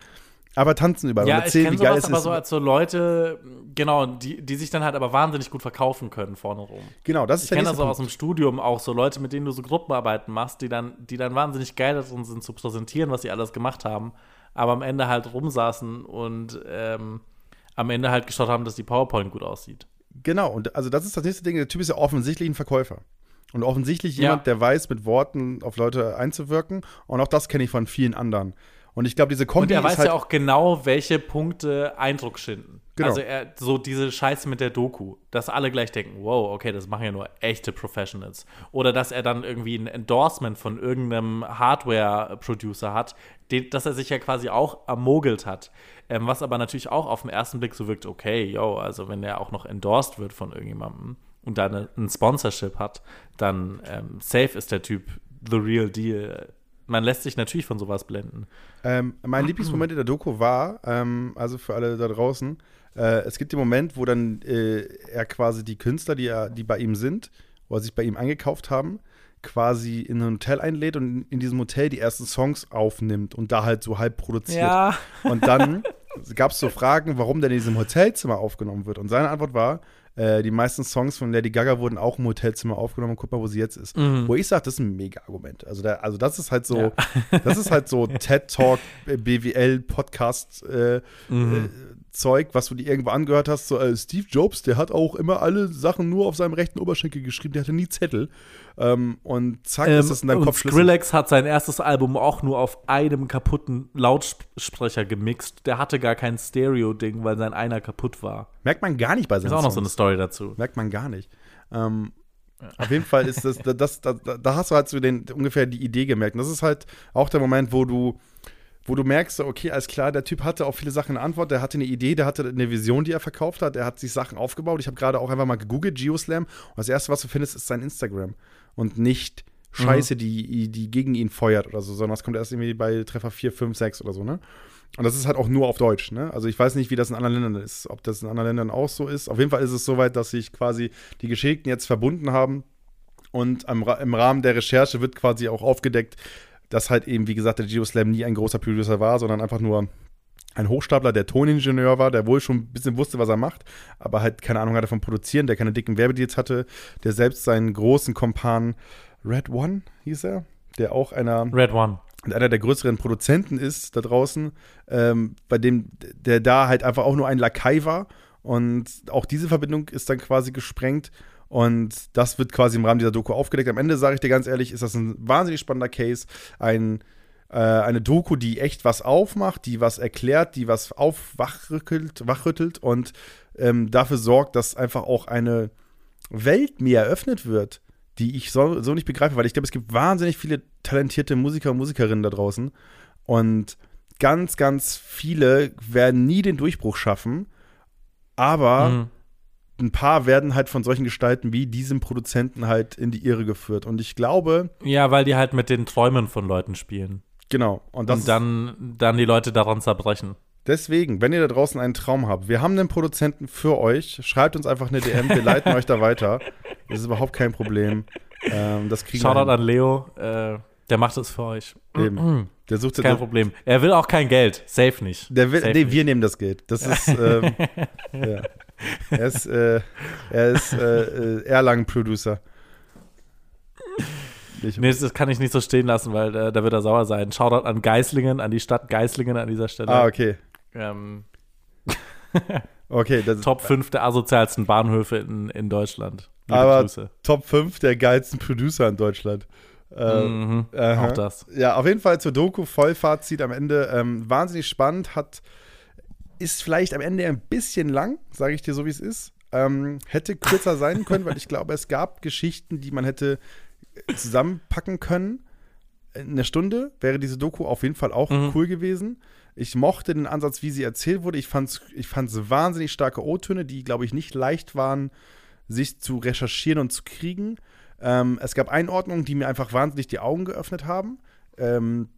aber tanzen überall. Ja, ich kenne sowas aber so als so Leute, genau, die, die sich dann halt aber wahnsinnig gut verkaufen können vorne rum. Genau, das ist Ich kenne das auch aus dem Studium auch so Leute, mit denen du so Gruppenarbeiten machst, die dann, die dann wahnsinnig geil darin sind zu präsentieren, was sie alles gemacht haben, aber am Ende halt rumsaßen und ähm, am Ende halt geschaut haben, dass die PowerPoint gut aussieht. Genau, und also das ist das nächste Ding, der Typ ist ja offensichtlich ein Verkäufer. Und offensichtlich jemand, ja. der weiß, mit Worten auf Leute einzuwirken. Und auch das kenne ich von vielen anderen. Und ich glaube, diese Kombi. Und er weiß halt ja auch genau, welche Punkte Eindruck schinden. Genau. Also er, so diese Scheiße mit der Doku, dass alle gleich denken, wow, okay, das machen ja nur echte Professionals. Oder dass er dann irgendwie ein Endorsement von irgendeinem Hardware-Producer hat, den, dass er sich ja quasi auch ermogelt hat. Ähm, was aber natürlich auch auf den ersten Blick so wirkt, okay, yo, also wenn er auch noch endorsed wird von irgendjemandem und dann ein Sponsorship hat, dann ähm, safe ist der Typ the real deal man lässt sich natürlich von sowas blenden. Ähm, mein Lieblingsmoment in der Doku war, ähm, also für alle da draußen, äh, es gibt den Moment, wo dann äh, er quasi die Künstler, die, er, die bei ihm sind, oder sich bei ihm eingekauft haben, quasi in ein Hotel einlädt und in diesem Hotel die ersten Songs aufnimmt und da halt so halb produziert. Ja. Und dann gab es so Fragen, warum denn in diesem Hotelzimmer aufgenommen wird. Und seine Antwort war, äh, die meisten Songs von Lady Gaga wurden auch im Hotelzimmer aufgenommen. Guck mal, wo sie jetzt ist. Mhm. Wo ich sage, das ist ein Mega-Argument. Also, also das ist halt so, ja. das ist halt so TED Talk, BWL Podcast äh, mhm. Zeug, was du dir irgendwo angehört hast. So äh, Steve Jobs, der hat auch immer alle Sachen nur auf seinem rechten Oberschenkel geschrieben. Der hatte nie Zettel. Ähm, und zack, ähm, ist das in deinem Kopf Skrillex hat sein erstes Album auch nur auf einem kaputten Lautsprecher gemixt. Der hatte gar kein Stereo-Ding, weil sein einer kaputt war. Merkt man gar nicht bei seinen Ist auch noch so eine Story dazu. Merkt man gar nicht. Ähm, auf jeden Fall ist das, das, das, das, da hast du halt so den, ungefähr die Idee gemerkt. Und das ist halt auch der Moment, wo du wo du merkst, okay, alles klar, der Typ hatte auf viele Sachen eine Antwort, der hatte eine Idee, der hatte eine Vision, die er verkauft hat, er hat sich Sachen aufgebaut. Ich habe gerade auch einfach mal gegoogelt, Geoslam, und das erste, was du findest, ist sein Instagram und nicht Scheiße, mhm. die, die gegen ihn feuert oder so, sondern das kommt erst irgendwie bei Treffer 4, 5, 6 oder so, ne? Und das ist halt auch nur auf Deutsch, ne? Also ich weiß nicht, wie das in anderen Ländern ist, ob das in anderen Ländern auch so ist. Auf jeden Fall ist es soweit, dass sich quasi die Geschickten jetzt verbunden haben und im Rahmen der Recherche wird quasi auch aufgedeckt, dass halt eben, wie gesagt, der Geoslam nie ein großer Producer war, sondern einfach nur ein Hochstapler, der Toningenieur war, der wohl schon ein bisschen wusste, was er macht, aber halt keine Ahnung hatte vom Produzieren, der keine dicken Werbedeals hatte, der selbst seinen großen Kompan Red One hieß er, der auch einer, Red One. einer der größeren Produzenten ist da draußen, ähm, bei dem, der da halt einfach auch nur ein Lakai war. Und auch diese Verbindung ist dann quasi gesprengt. Und das wird quasi im Rahmen dieser Doku aufgedeckt. Am Ende, sage ich dir ganz ehrlich, ist das ein wahnsinnig spannender Case. Ein, äh, eine Doku, die echt was aufmacht, die was erklärt, die was aufwachrüttelt wachrüttelt und ähm, dafür sorgt, dass einfach auch eine Welt mir eröffnet wird, die ich so, so nicht begreife, weil ich glaube, es gibt wahnsinnig viele talentierte Musiker und Musikerinnen da draußen und ganz, ganz viele werden nie den Durchbruch schaffen, aber Mhm. Ein paar werden halt von solchen Gestalten wie diesem Produzenten halt in die Irre geführt und ich glaube, Ja, weil die halt mit den Träumen von Leuten spielen. genau, und und dann, dann die Leute daran zerbrechen. Deswegen, wenn ihr da draußen einen Traum habt, wir haben einen Produzenten für euch. Schreibt uns einfach eine DM, wir leiten euch da weiter. Das ist überhaupt kein Problem. Ähm, das kriegen Shoutout an Leo, äh, der macht es für euch. Eben. Der sucht Kein der, Problem. Er will auch kein Geld. Safe nicht. der will, Safe nee, nicht. wir nehmen das Geld. Das ist, ähm, ja. Er ist, äh, er ist äh, äh, Erlangen-Producer. Nee, das- kann ich nicht so stehen lassen, weil äh, da wird er sauer sein. Shoutout an Geislingen, an die Stadt Geislingen an dieser Stelle. Ah, okay. ähm, Okay, Top 5 der asozialsten Bahnhöfe in, in Deutschland. Liebe aber Grüße. Top 5 der geilsten Producer in Deutschland. Ähm, Mhm, auch das. Ja, auf jeden Fall zur Doku, Vollfazit am Ende. Ähm, wahnsinnig spannend, hat, ist vielleicht am Ende ein bisschen lang, sage ich dir so, wie es ist. Ähm, hätte kürzer sein können, weil ich glaube, es gab Geschichten, die man hätte zusammenpacken können. In einer Stunde wäre diese Doku auf jeden Fall auch Mhm. cool gewesen. Ich mochte den Ansatz, wie sie erzählt wurde. Ich fand es ich fand's wahnsinnig starke O-Töne, die, glaube ich, nicht leicht waren, sich zu recherchieren und zu kriegen. Ähm, es gab Einordnungen, die mir einfach wahnsinnig die Augen geöffnet haben. Ähm,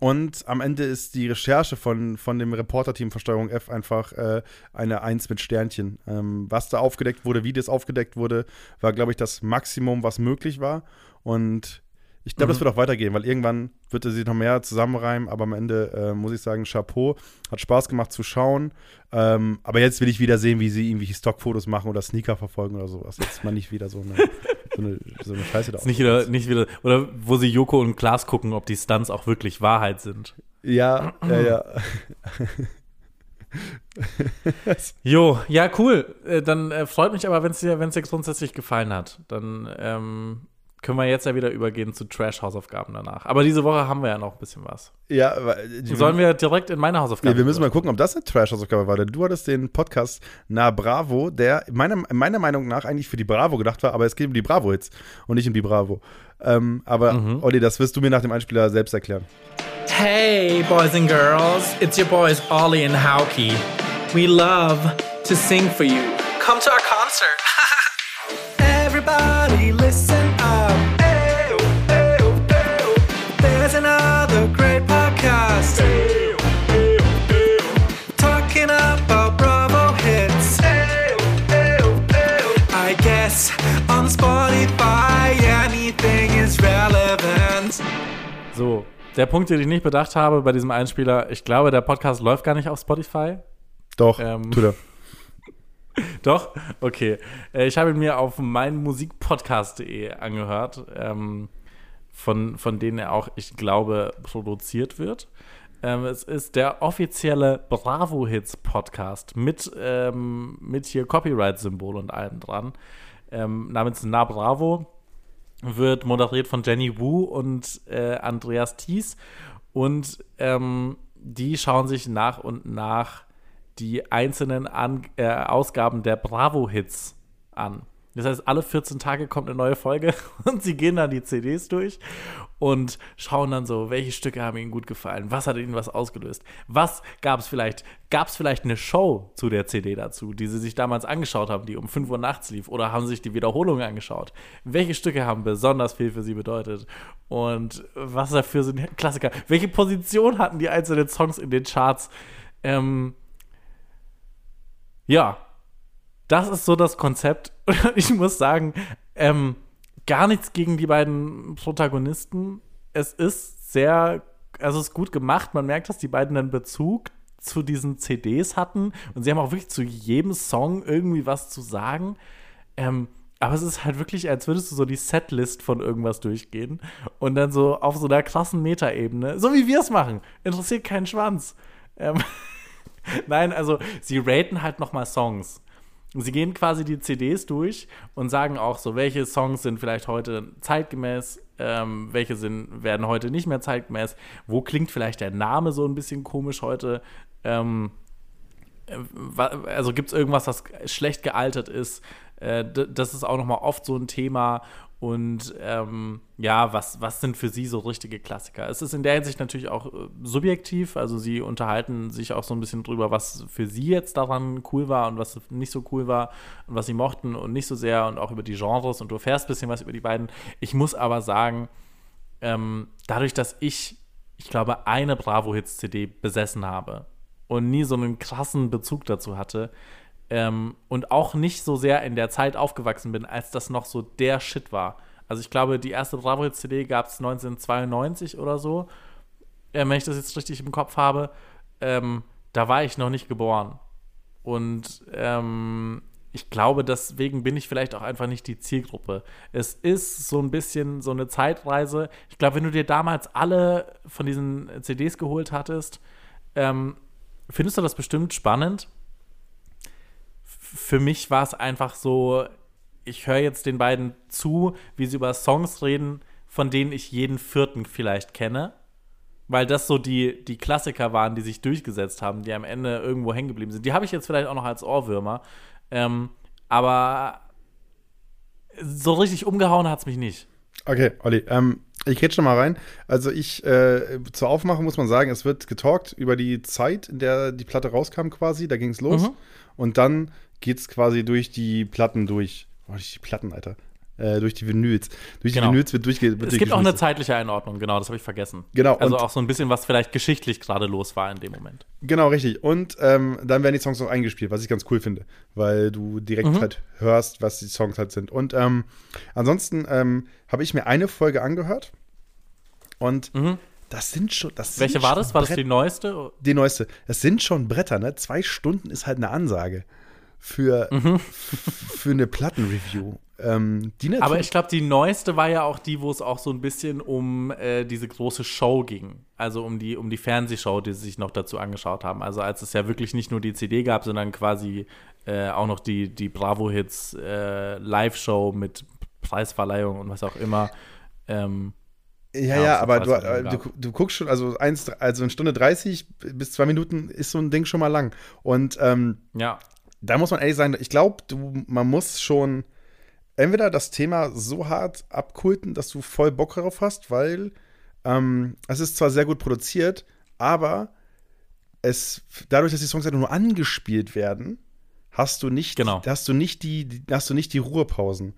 und am Ende ist die Recherche von, von dem Reporter-Team von Steuerung F einfach äh, eine Eins mit Sternchen. Ähm, was da aufgedeckt wurde, wie das aufgedeckt wurde, war, glaube ich, das Maximum, was möglich war. Und ich glaube, das Mhm. wird auch weitergehen, weil irgendwann wird er sich noch mehr zusammenreimen. Aber am Ende äh, muss ich sagen, Chapeau. Hat Spaß gemacht zu schauen. Ähm, aber jetzt will ich wieder sehen, wie sie irgendwie Stockfotos machen oder Sneaker verfolgen oder sowas. Jetzt mal nicht wieder so eine, so eine, so eine Scheiße da Ist nicht wieder, nicht wieder, oder wo sie Joko und Klaas gucken, ob die Stunts auch wirklich Wahrheit sind. Ja, ja, ja. Jo, ja, cool. Äh, dann äh, freut mich aber, wenn es dir, wenn's dir grundsätzlich gefallen hat. Dann ähm, können wir jetzt ja wieder übergehen zu Trash-Hausaufgaben danach. Aber diese Woche haben wir ja noch ein bisschen was. ja aber, äh, Sollen wir direkt in meine Hausaufgaben? Ja, wir müssen mal gucken, ob das eine Trash-Hausaufgabe war. Denn du hattest den Podcast Na Bravo, der meiner, meiner Meinung nach eigentlich für die Bravo gedacht war, aber es geht um die Bravo-Hits und nicht um die Bravo. Ähm, aber, Mhm. Olli, das wirst du mir nach dem Einspieler selbst erklären. Hey, boys and girls, it's your boys Ollie and Hauke. We love to sing for you. Come to our concert. So, der Punkt, den ich nicht bedacht habe bei diesem Einspieler, ich glaube, der Podcast läuft gar nicht auf Spotify. Doch, Ähm. tut er. Doch? Okay. Äh, Ich habe ihn mir auf meinmusikpodcast.de angehört, ähm, von, von denen er auch, ich glaube, produziert wird. Ähm, es ist der offizielle Bravo Hits Podcast mit, ähm, mit hier Copyright-Symbol und allem dran. Ähm, namens Na Bravo wird moderiert von Jenny Wu und äh, Andreas Thies. Und ähm, die schauen sich nach und nach die einzelnen an äh, Ausgaben der Bravo-Hits an. Das heißt, alle 14 Tage kommt eine neue Folge und sie gehen dann die CDs durch und schauen dann so, welche Stücke haben ihnen gut gefallen, was hat ihnen was ausgelöst, was gab es vielleicht, gab es vielleicht eine Show zu der CD dazu, die sie sich damals angeschaut haben, die um 5 Uhr nachts lief oder haben sie sich die Wiederholung angeschaut, welche Stücke haben besonders viel für sie bedeutet? Und was dafür sind Klassiker, welche Position hatten die einzelnen Songs in den Charts, ähm, ja, das ist so das Konzept. Ich muss sagen, ähm, gar nichts gegen die beiden Protagonisten. Es ist sehr, also es ist gut gemacht. Man merkt, dass die beiden einen Bezug zu diesen CDs hatten und sie haben auch wirklich zu jedem Song irgendwie was zu sagen. Ähm, Aber es ist halt wirklich, als würdest du so die Setlist von irgendwas durchgehen und dann so auf so einer krassen Metaebene, so wie wir es machen, interessiert keinen Schwanz. Ähm, Nein, also sie raten halt nochmal Songs. Sie gehen quasi die CDs durch und sagen auch so, welche Songs sind vielleicht heute zeitgemäß, ähm, welche sind, werden heute nicht mehr zeitgemäß, wo klingt vielleicht der Name so ein bisschen komisch heute. Ähm, äh, also gibt es irgendwas, das schlecht gealtert ist? Äh, das ist auch nochmal oft so ein Thema. Und ähm, ja, was, was sind für sie so richtige Klassiker? Es ist in der Hinsicht natürlich auch äh, subjektiv, also sie unterhalten sich auch so ein bisschen drüber, was für sie jetzt daran cool war und was nicht so cool war und was sie mochten und nicht so sehr und auch über die Genres und du erfährst ein bisschen was über die beiden. Ich muss aber sagen, ähm, dadurch, dass ich, ich glaube, eine Bravo-Hits-CD besessen habe und nie so einen krassen Bezug dazu hatte, ähm, und auch nicht so sehr in der Zeit aufgewachsen bin, als das noch so der Shit war. Also ich glaube, die erste Bravo-CD gab es 1992 oder so, äh, wenn ich das jetzt richtig im Kopf habe. Ähm, da war ich noch nicht geboren. Und ähm, ich glaube, deswegen bin ich vielleicht auch einfach nicht die Zielgruppe. Es ist so ein bisschen so eine Zeitreise. Ich glaube, wenn du dir damals alle von diesen CDs geholt hattest, ähm, findest du das bestimmt spannend für mich war es einfach so, ich höre jetzt den beiden zu, wie sie über Songs reden, von denen ich jeden vierten vielleicht kenne. Weil das so die, die Klassiker waren, die sich durchgesetzt haben, die am Ende irgendwo hängen geblieben sind. Die habe ich jetzt vielleicht auch noch als Ohrwürmer. Ähm, aber so richtig umgehauen hat es mich nicht. Okay, Olli, ähm, ich rede schon mal rein. Also ich, äh, zur Aufmachung muss man sagen, es wird getalkt über die Zeit, in der die Platte rauskam quasi, da ging es los. Mhm. Und dann geht es quasi durch die Platten durch. Oh, durch die Platten, Alter. Äh, durch die Vinyls. Durch genau. die Vinyls wird durchge Es gibt auch eine zeitliche Einordnung, genau, das habe ich vergessen. Genau. Also auch so ein bisschen, was vielleicht geschichtlich gerade los war in dem Moment. Genau, richtig. Und ähm, dann werden die Songs auch eingespielt, was ich ganz cool finde, weil du direkt mhm. halt hörst, was die Songs halt sind. Und ähm, ansonsten ähm, habe ich mir eine Folge angehört und mhm. Das sind schon. Das Welche sind war das? War das die neueste? Die neueste. Das sind schon Bretter, ne? Zwei Stunden ist halt eine Ansage für, mhm. für eine Plattenreview. Ähm, Aber ich glaube, die neueste war ja auch die, wo es auch so ein bisschen um äh, diese große Show ging. Also um die, um die Fernsehshow, die sie sich noch dazu angeschaut haben. Also als es ja wirklich nicht nur die CD gab, sondern quasi äh, auch noch die, die Bravo-Hits äh, Live-Show mit Preisverleihung und was auch immer. Ähm, ja, ja, ja aber du, äh, du, du, guckst schon, also, eins, also eine Stunde 30 bis zwei Minuten ist so ein Ding schon mal lang. Und ähm, ja da muss man ehrlich sein, ich glaube, man muss schon entweder das Thema so hart abkulten, dass du voll Bock darauf hast, weil ähm, es ist zwar sehr gut produziert, aber es, dadurch, dass die Songs ja nur angespielt werden, hast du nicht, genau. hast du nicht die, die hast du nicht die Ruhepausen.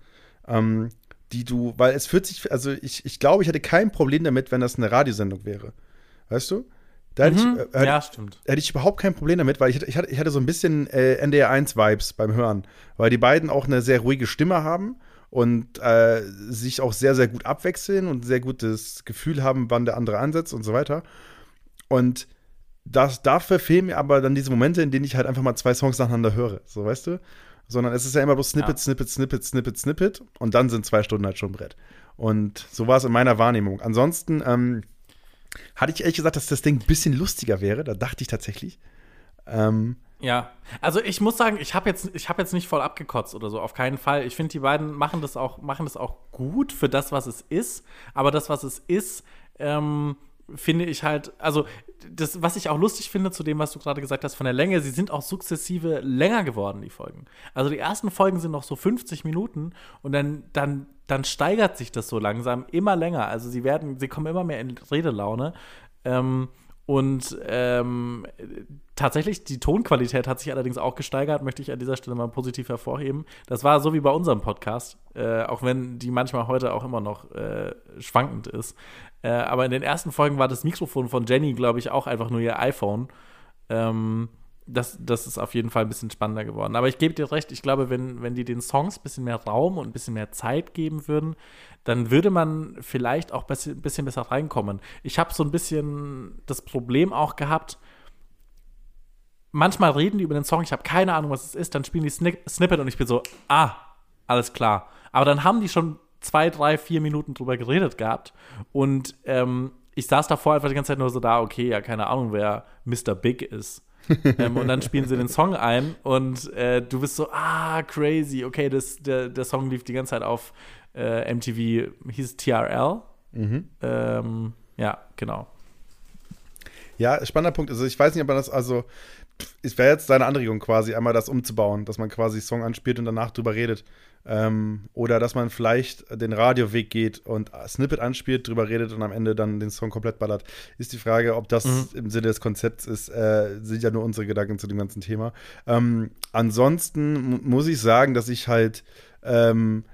Ähm, die du, weil es fühlt sich, also ich, ich glaube, ich hätte kein Problem damit, wenn das eine Radiosendung wäre. Weißt du? Da hätte, mhm. ich, äh, ja, stimmt. hätte ich überhaupt kein Problem damit, weil ich, ich, hatte, ich hatte so ein bisschen äh, NDR 1-Vibes beim Hören, weil die beiden auch eine sehr ruhige Stimme haben und äh, sich auch sehr, sehr gut abwechseln und sehr gutes Gefühl haben, wann der andere ansetzt und so weiter. Und das, dafür fehlen mir aber dann diese Momente, in denen ich halt einfach mal zwei Songs nacheinander höre, so weißt du? Sondern es ist ja immer bloß Snippet, ja. Snippet, Snippet, Snippet, Snippet und dann sind zwei Stunden halt schon Brett. Und so war es in meiner Wahrnehmung. Ansonsten, ähm, hatte ich ehrlich gesagt, dass das Ding ein bisschen lustiger wäre. Da dachte ich tatsächlich. Ähm, ja, also ich muss sagen, ich habe jetzt, hab jetzt nicht voll abgekotzt oder so, auf keinen Fall. Ich finde, die beiden machen das, auch, machen das auch gut für das, was es ist. Aber das, was es ist, ähm, finde ich halt, also das, was ich auch lustig finde zu dem, was du gerade gesagt hast von der Länge, sie sind auch sukzessive länger geworden, die Folgen. Also die ersten Folgen sind noch so 50 Minuten und dann, dann, dann steigert sich das so langsam immer länger. Also sie werden, sie kommen immer mehr in Redelaune. Ähm, und ähm, tatsächlich, die Tonqualität hat sich allerdings auch gesteigert, möchte ich an dieser Stelle mal positiv hervorheben. Das war so wie bei unserem Podcast, äh, auch wenn die manchmal heute auch immer noch äh, schwankend ist. Äh, aber in den ersten Folgen war das Mikrofon von Jenny, glaube ich, auch einfach nur ihr iPhone. Ähm, das, das ist auf jeden Fall ein bisschen spannender geworden. Aber ich gebe dir recht, ich glaube, wenn, wenn die den Songs ein bisschen mehr Raum und ein bisschen mehr Zeit geben würden, dann würde man vielleicht auch ein bisschen besser reinkommen. Ich habe so ein bisschen das Problem auch gehabt, manchmal reden die über den Song, ich habe keine Ahnung, was es ist, dann spielen die Snippet und ich bin so, ah, alles klar. Aber dann haben die schon zwei, drei, vier Minuten drüber geredet gehabt. Und ähm, ich saß davor einfach die ganze Zeit nur so da, okay, ja, keine Ahnung, wer Mr. Big ist. ähm, und dann spielen sie den Song ein und äh, du bist so, ah, crazy, okay, das, der, der Song lief die ganze Zeit auf äh, MTV, hieß TRL. Ähm, ja, genau. Ja, spannender Punkt. Also ich weiß nicht, ob man das, also es wäre jetzt seine Anregung quasi, einmal das umzubauen, dass man quasi Song anspielt und danach drüber redet. Ähm, oder dass man vielleicht den Radioweg geht und Snippet anspielt, drüber redet und am Ende dann den Song komplett ballert. Ist die Frage, ob das Mhm. im Sinne des Konzepts ist, äh, sind ja nur unsere Gedanken zu dem ganzen Thema. Ähm, ansonsten mu- muss ich sagen, dass ich halt, ähm,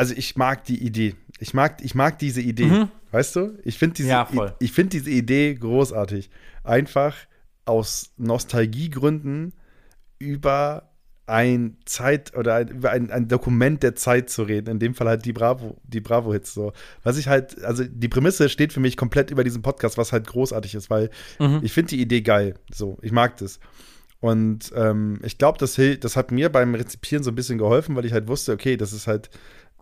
also ich mag die Idee. Ich mag, ich mag diese Idee. Weißt du? Ich finde diese, Mhm. Ja, ich finde diese Idee großartig. Einfach aus Nostalgiegründen über ein Zeit oder ein, über ein, ein Dokument der Zeit zu reden. In dem Fall halt die Bravo, die Bravo-Hits so. Was ich halt, also die Prämisse steht für mich komplett über diesem Podcast, was halt großartig ist, weil ich finde die Idee geil. So, ich mag das. Und ähm, ich glaube, das, das hat mir beim Rezipieren so ein bisschen geholfen, weil ich halt wusste, okay, das ist halt,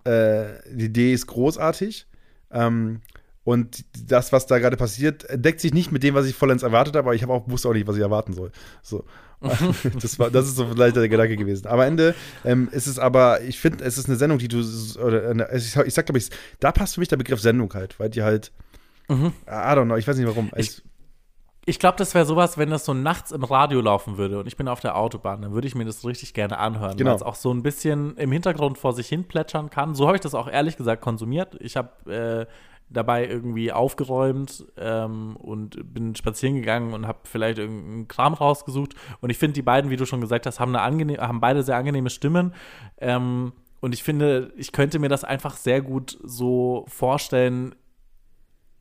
äh, die Idee ist großartig. Ähm, und das, was da gerade passiert, deckt sich nicht mit dem, was ich vollends erwartet habe, aber ich habe auch wusste auch nicht, was ich erwarten soll. So. das, war, das ist so vielleicht der Gedanke gewesen. Aber am Ende ähm, ist es aber, ich finde, es ist eine Sendung, die du, oder eine, ich, ich sag, glaube ich, da passt für mich der Begriff Sendung halt, weil die halt, I don't know, ich weiß nicht warum. Ich- Ich glaube, das wäre sowas, wenn das so nachts im Radio laufen würde und ich bin auf der Autobahn, dann würde ich mir das richtig gerne anhören, Genau. weil es auch so ein bisschen im Hintergrund vor sich hin plätschern kann. So habe ich das auch ehrlich gesagt konsumiert. Ich habe äh, dabei irgendwie aufgeräumt ähm, und bin spazieren gegangen und habe vielleicht irgendeinen Kram rausgesucht. Und ich finde, die beiden, wie du schon gesagt hast, haben, eine angenehm, haben beide sehr angenehme Stimmen. Ähm, und ich finde, ich könnte mir das einfach sehr gut so vorstellen,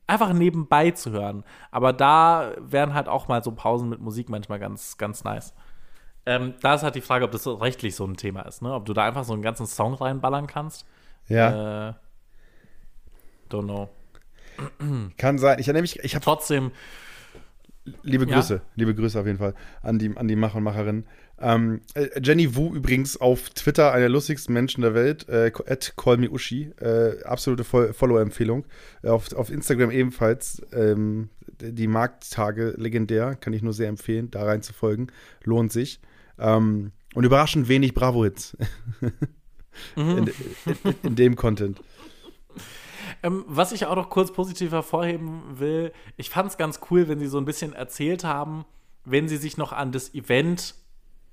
einfach nebenbei zu hören. Aber da wären halt auch mal so Pausen mit Musik manchmal ganz, ganz nice. Ähm, da ist halt die Frage, ob das rechtlich so ein Thema ist, ne? Ob du da einfach so einen ganzen Song reinballern kannst. ja, Äh, don't know. kann sein. Ich erinnere mich, ich habe Trotzdem, Liebe Ja? Grüße, liebe Grüße auf jeden Fall an die, an die Macher und Macherinnen. Ähm, äh, Jenny Wu übrigens auf Twitter, einer der lustigsten Menschen der Welt, äh, at callmeushi, äh, absolute Fol- Follow-Empfehlung. Äh, auf, auf Instagram ebenfalls, ähm, die Markttage legendär, kann ich nur sehr empfehlen, da rein zu folgen, lohnt sich. Ähm, und überraschend wenig Bravo-Hits in, in, in dem Content. Ähm, was ich auch noch kurz positiv hervorheben will, ich fand es ganz cool, wenn sie so ein bisschen erzählt haben, wenn sie sich noch an das Event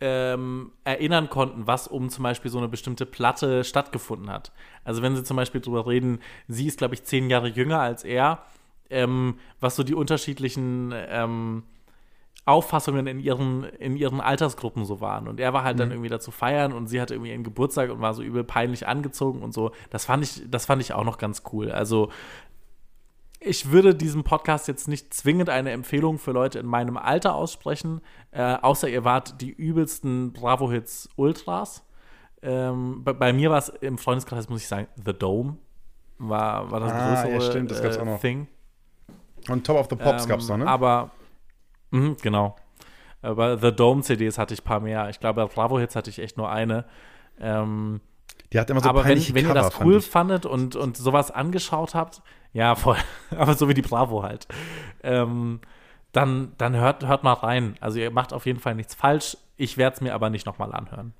ähm, erinnern konnten, was um zum Beispiel so eine bestimmte Platte stattgefunden hat. Also wenn sie zum Beispiel drüber reden, sie ist, glaube ich, zehn Jahre jünger als er, ähm, was so die unterschiedlichen ähm, Auffassungen in ihren, in ihren Altersgruppen so waren. Und er war halt dann irgendwie dazu feiern und sie hatte irgendwie ihren Geburtstag und war so übel peinlich angezogen und so. Das fand ich, das fand ich auch noch ganz cool. Also ich würde diesem Podcast jetzt nicht zwingend eine Empfehlung für Leute in meinem Alter aussprechen, äh, außer ihr wart die übelsten Bravo-Hits Ultras. Ähm, bei, bei mir war es im Freundeskreis, muss ich sagen, The Dome war, war das Ah, ja, größere stimmt, das gab's äh, auch noch. Thing. Und Top of the Pops Ähm, gab's noch, ne? Aber, mhm, genau. Aber The Dome CDs hatte ich ein paar mehr. Ich glaube, Bravo Hits hatte ich echt nur eine. Ähm, Die hat immer so aber wenn, wenn ihr Cover, das fand cool ich. fandet und, und sowas angeschaut habt, ja, voll. aber so wie die Bravo halt. Ähm, dann, dann hört, hört mal rein. Also ihr macht auf jeden Fall nichts falsch. Ich werde es mir aber nicht nochmal anhören.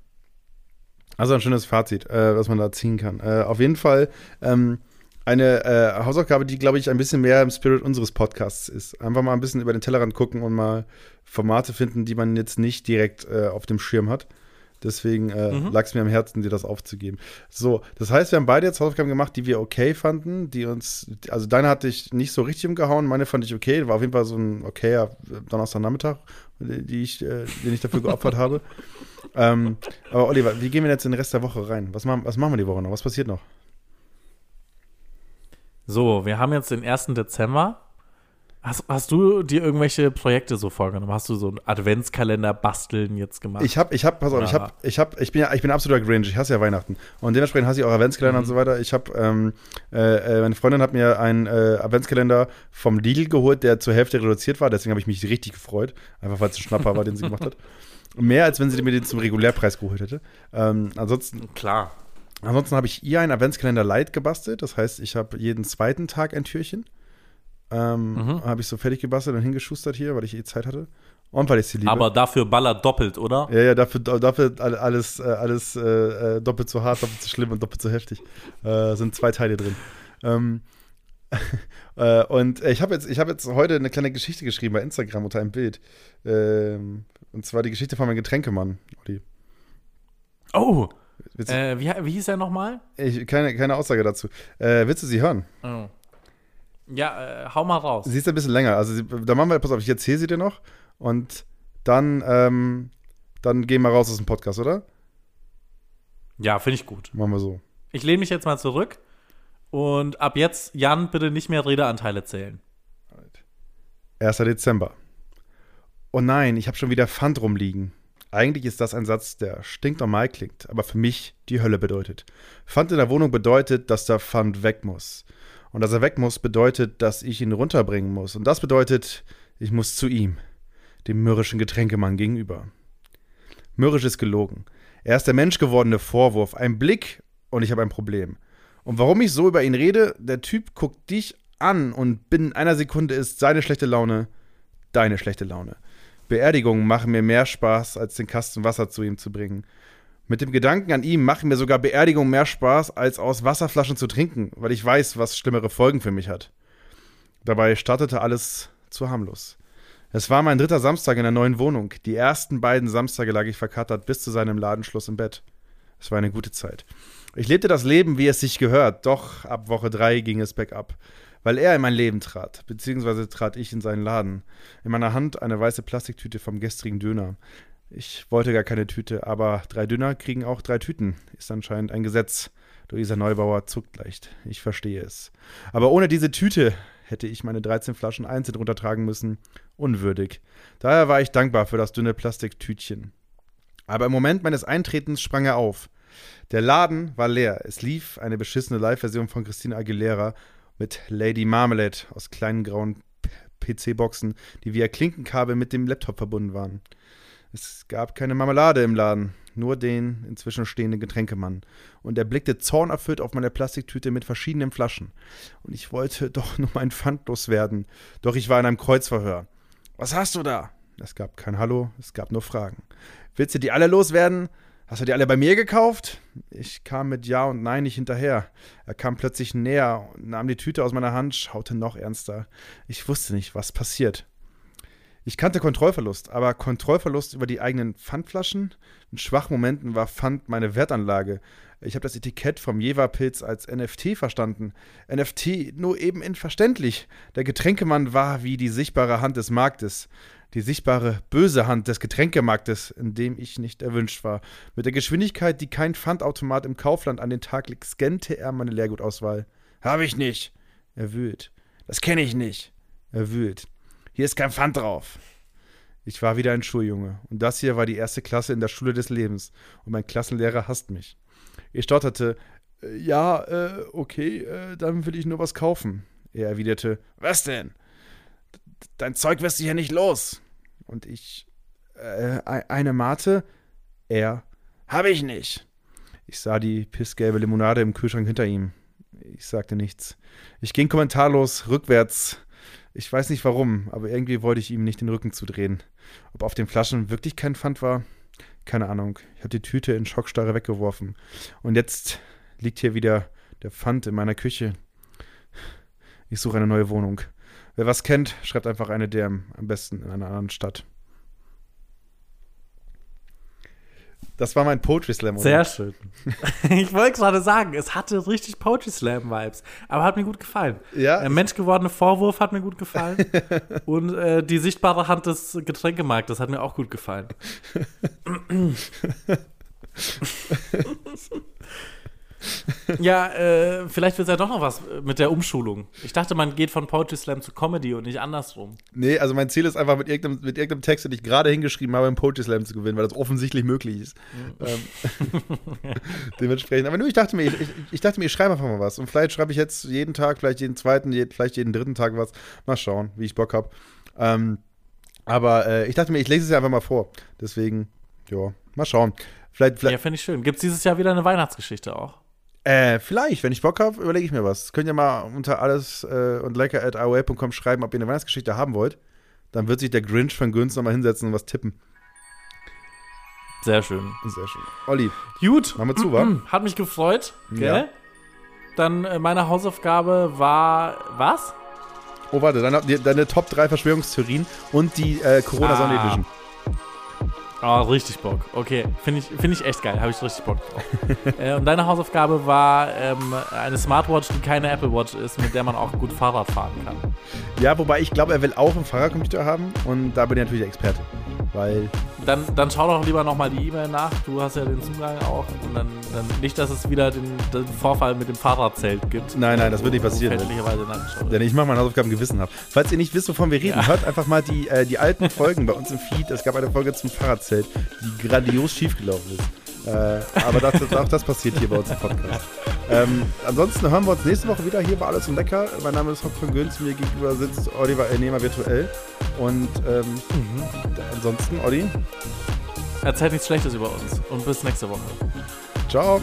Also ein schönes Fazit, äh, was man da ziehen kann. Äh, auf jeden Fall ähm, eine äh, Hausaufgabe, die, glaube ich, ein bisschen mehr im Spirit unseres Podcasts ist. Einfach mal ein bisschen über den Tellerrand gucken und mal Formate finden, die man jetzt nicht direkt äh, auf dem Schirm hat. Deswegen äh, lag es mir am Herzen, dir das aufzugeben. So, das heißt, wir haben beide jetzt Hausaufgaben gemacht, die wir okay fanden, die uns, also deine hatte ich nicht so richtig umgehauen, meine fand ich okay, war auf jeden Fall so ein okayer Donnerstagnachmittag, die ich, äh, den ich dafür geopfert habe. Ähm, aber Oliver, wie gehen wir jetzt in den Rest der Woche rein? Was machen, was machen wir die Woche noch? Was passiert noch? So, wir haben jetzt den 1. Dezember. Hast, hast du dir irgendwelche Projekte so vorgenommen? Hast du so einen Adventskalender basteln jetzt gemacht? Ich habe, ich habe, pass auf, ich Ja. habe, ich habe, ich bin ja, ich bin absoluter Grinch. Ich hasse ja Weihnachten und dementsprechend hasse ich auch Adventskalender und so weiter. Ich habe, ähm, äh, äh, meine Freundin hat mir einen äh, Adventskalender vom Lidl geholt, der zur Hälfte reduziert war. Deswegen habe ich mich richtig gefreut, einfach weil es ein Schnapper war, den sie gemacht hat. Mehr als wenn sie mir den zum Regulärpreis geholt hätte. Ähm, ansonsten Klar. Ansonsten habe ich ihr einen Adventskalender Light gebastelt. Das heißt, ich habe jeden zweiten Tag ein Türchen. Ähm, Mhm. Habe ich so fertig gebastelt und hingeschustert hier, weil ich eh Zeit hatte. Und weil ich sie liebe. Aber dafür ballert doppelt, oder? ja, ja, dafür, dafür all- alles, äh, alles äh, äh, doppelt so hart, doppelt so schlimm und doppelt so heftig. Äh, sind zwei Teile drin. Ähm, äh, und ich habe jetzt, ich hab jetzt heute eine kleine Geschichte geschrieben bei Instagram unter einem Bild. Ähm, und zwar die Geschichte von meinem Getränkemann. Olli. Oh, äh, wie, wie hieß er nochmal? ich, keine, keine Aussage dazu. Willst du sie hören? Oh. Ja, äh, hau mal raus. Sie ist ein bisschen länger. Also, da machen wir, pass auf, ich erzähle sie dir noch. Und dann, ähm, dann gehen wir raus aus dem Podcast, oder? Ja, finde ich gut. Machen wir so. Ich lehne mich jetzt mal zurück und ab jetzt, Jan, bitte nicht mehr Redeanteile zählen. 1. Dezember. Oh nein, ich habe schon wieder Pfand rumliegen. Eigentlich ist das ein Satz, der stinknormal klingt, aber für mich die Hölle bedeutet. Pfand in der Wohnung bedeutet, dass der Pfand weg muss. Und dass er weg muss, bedeutet, dass ich ihn runterbringen muss. Und das bedeutet, ich muss zu ihm, dem mürrischen Getränkemann gegenüber. Mürrisch ist gelogen. Er ist der menschgewordene Vorwurf, ein Blick und ich habe ein Problem. Und warum ich so über ihn rede, der Typ guckt dich an und binnen einer Sekunde ist seine schlechte Laune deine schlechte Laune. Beerdigungen machen mir mehr Spaß, als den Kasten Wasser zu ihm zu bringen. Mit dem Gedanken an ihn machen mir sogar Beerdigungen mehr Spaß, als aus Wasserflaschen zu trinken, weil ich weiß, was schlimmere Folgen für mich hat. Dabei startete alles zu harmlos. Es war mein dritter Samstag in der neuen Wohnung. Die ersten beiden Samstage lag ich verkattert bis zu seinem Ladenschluss im Bett. Es war eine gute Zeit. Ich lebte das Leben, wie es sich gehört, doch ab Woche drei ging es bergab. Weil er in mein Leben trat, beziehungsweise trat ich in seinen Laden. In meiner Hand eine weiße Plastiktüte vom gestrigen Döner. Ich wollte gar keine Tüte, aber drei Döner kriegen auch drei Tüten. Ist anscheinend ein Gesetz. Luisa Neubauer zuckt leicht. Ich verstehe es. Aber ohne diese Tüte hätte ich meine 13 Flaschen einzeln runtertragen müssen. Unwürdig. Daher war ich dankbar für das dünne Plastiktütchen. Aber im Moment meines Eintretens sprang er auf. Der Laden war leer. Es lief eine beschissene Live-Version von Christina Aguilera mit Lady Marmalade aus kleinen grauen PC-Boxen, die via Klinkenkabel mit dem Laptop verbunden waren. Es gab keine Marmelade im Laden, nur den inzwischen stehenden Getränkemann. Und er blickte zornerfüllt auf meine Plastiktüte mit verschiedenen Flaschen. Und ich wollte doch nur mein Pfand loswerden. Doch ich war in einem Kreuzverhör. Was hast du da? Es gab kein Hallo, es gab nur Fragen. Willst du die alle loswerden? Hast du die alle bei mir gekauft? Ich kam mit Ja und Nein nicht hinterher. Er kam plötzlich näher, nahm die Tüte aus meiner Hand, schaute noch ernster. Ich wusste nicht, was passiert. Ich kannte Kontrollverlust, aber Kontrollverlust über die eigenen Pfandflaschen? In schwachen Momenten war Pfand meine Wertanlage. Ich habe das Etikett vom Jewa-Pilz als NFT verstanden. NFT nur eben inverständlich. Der Getränkemann war wie die sichtbare Hand des Marktes. Die sichtbare böse Hand des Getränkemarktes, in dem ich nicht erwünscht war. Mit der Geschwindigkeit, die kein Pfandautomat im Kaufland an den Tag legt, scannte er meine Leergutauswahl. Hab ich nicht. Er wühlt. Das kenne ich nicht. Er wühlt. Hier ist kein Pfand drauf. Ich war wieder ein Schuljunge. Und das hier war die erste Klasse in der Schule des Lebens. Und mein Klassenlehrer hasst mich. Ich stotterte, "Äh, ja, äh, okay, äh, dann will ich nur was kaufen. Er erwiderte, was denn? Dein Zeug wirst du hier nicht los. Und ich, äh, eine Mate? Er, habe ich nicht. Ich sah die pissgelbe Limonade im Kühlschrank hinter ihm. Ich sagte nichts. Ich ging kommentarlos rückwärts. Ich weiß nicht warum, aber irgendwie wollte ich ihm nicht den Rücken zudrehen. Ob auf den Flaschen wirklich kein Pfand war? Keine Ahnung. Ich habe die Tüte in Schockstarre weggeworfen. Und jetzt liegt hier wieder der Pfand in meiner Küche. Ich suche eine neue Wohnung. Wer was kennt, schreibt einfach eine DM, am besten in einer anderen Stadt. Das war mein Poetry Slam. oder? Sehr schön. ich wollte gerade sagen, es hatte richtig Poetry Slam Vibes, aber hat mir gut gefallen. Ja, Der menschgewordene Vorwurf hat mir gut gefallen und äh, die sichtbare Hand des Getränkemarktes hat mir auch gut gefallen. ja, äh, vielleicht wird es ja doch noch was mit der Umschulung. Ich dachte, man geht von Poetry Slam zu Comedy und nicht andersrum. Nee, also mein Ziel ist einfach mit irgendeinem, mit irgendeinem Text, den ich gerade hingeschrieben habe, einen Poetry Slam zu gewinnen, weil das offensichtlich möglich ist. Ähm, dementsprechend. Aber nur, ich dachte mir, ich, ich, ich dachte mir, ich schreibe einfach mal was. Und vielleicht schreibe ich jetzt jeden Tag, vielleicht jeden zweiten, je, vielleicht jeden dritten Tag was. Mal schauen, wie ich Bock habe. Ähm, aber äh, ich dachte mir, ich lese es ja einfach mal vor. Deswegen, ja, mal schauen. Vielleicht, vielleicht Ja, finde ich schön. Gibt es dieses Jahr wieder eine Weihnachtsgeschichte auch? Äh, vielleicht, wenn ich Bock habe, überlege ich mir was. Könnt ihr mal unter alles äh, und lecker at AOL.com schreiben, ob ihr eine Weihnachtsgeschichte haben wollt. Dann wird sich der Grinch von Günz nochmal hinsetzen und was tippen. Sehr schön. Sehr schön. Olli, Gut. machen wir zu, wa? Hat mich gefreut, gell? Ja. Dann äh, meine Hausaufgabe war was? Oh, warte, deine, deine Top 3 Verschwörungstheorien und die äh, Corona-Sonne Ah. Oh, richtig Bock. Okay, finde ich, find ich echt geil. Habe ich richtig Bock drauf. äh, und deine Hausaufgabe war ähm, eine Smartwatch, die keine Apple Watch ist, mit der man auch gut Fahrrad fahren kann. Ja, wobei ich glaube, er will auch einen Fahrradcomputer haben und da bin ich natürlich der Experte. Weil, Dann, dann schau doch lieber nochmal die E-Mail nach. Du hast ja den Zugang auch. Und dann, dann nicht, dass es wieder den, den Vorfall mit dem Fahrradzelt gibt. Nein, nein, das wird nicht passieren. Denn ich mache meine Hausaufgaben gewissenhaft. Falls ihr nicht wisst, wovon wir reden, hört einfach mal die, äh, die alten Folgen bei uns im Feed. Es gab eine Folge zum Fahrradzelt, die grandios schiefgelaufen ist. Äh, aber das, das, auch das passiert hier bei uns im Podcast. Ähm, ansonsten hören wir uns nächste Woche wieder hier bei Alles und Lecker. Mein Name ist Hock von Günz, mir gegenüber sitzt Oliver Ernehmer virtuell. Und ähm, ansonsten, Olli, Erzählt nichts Schlechtes über uns. Und bis nächste Woche. ciao.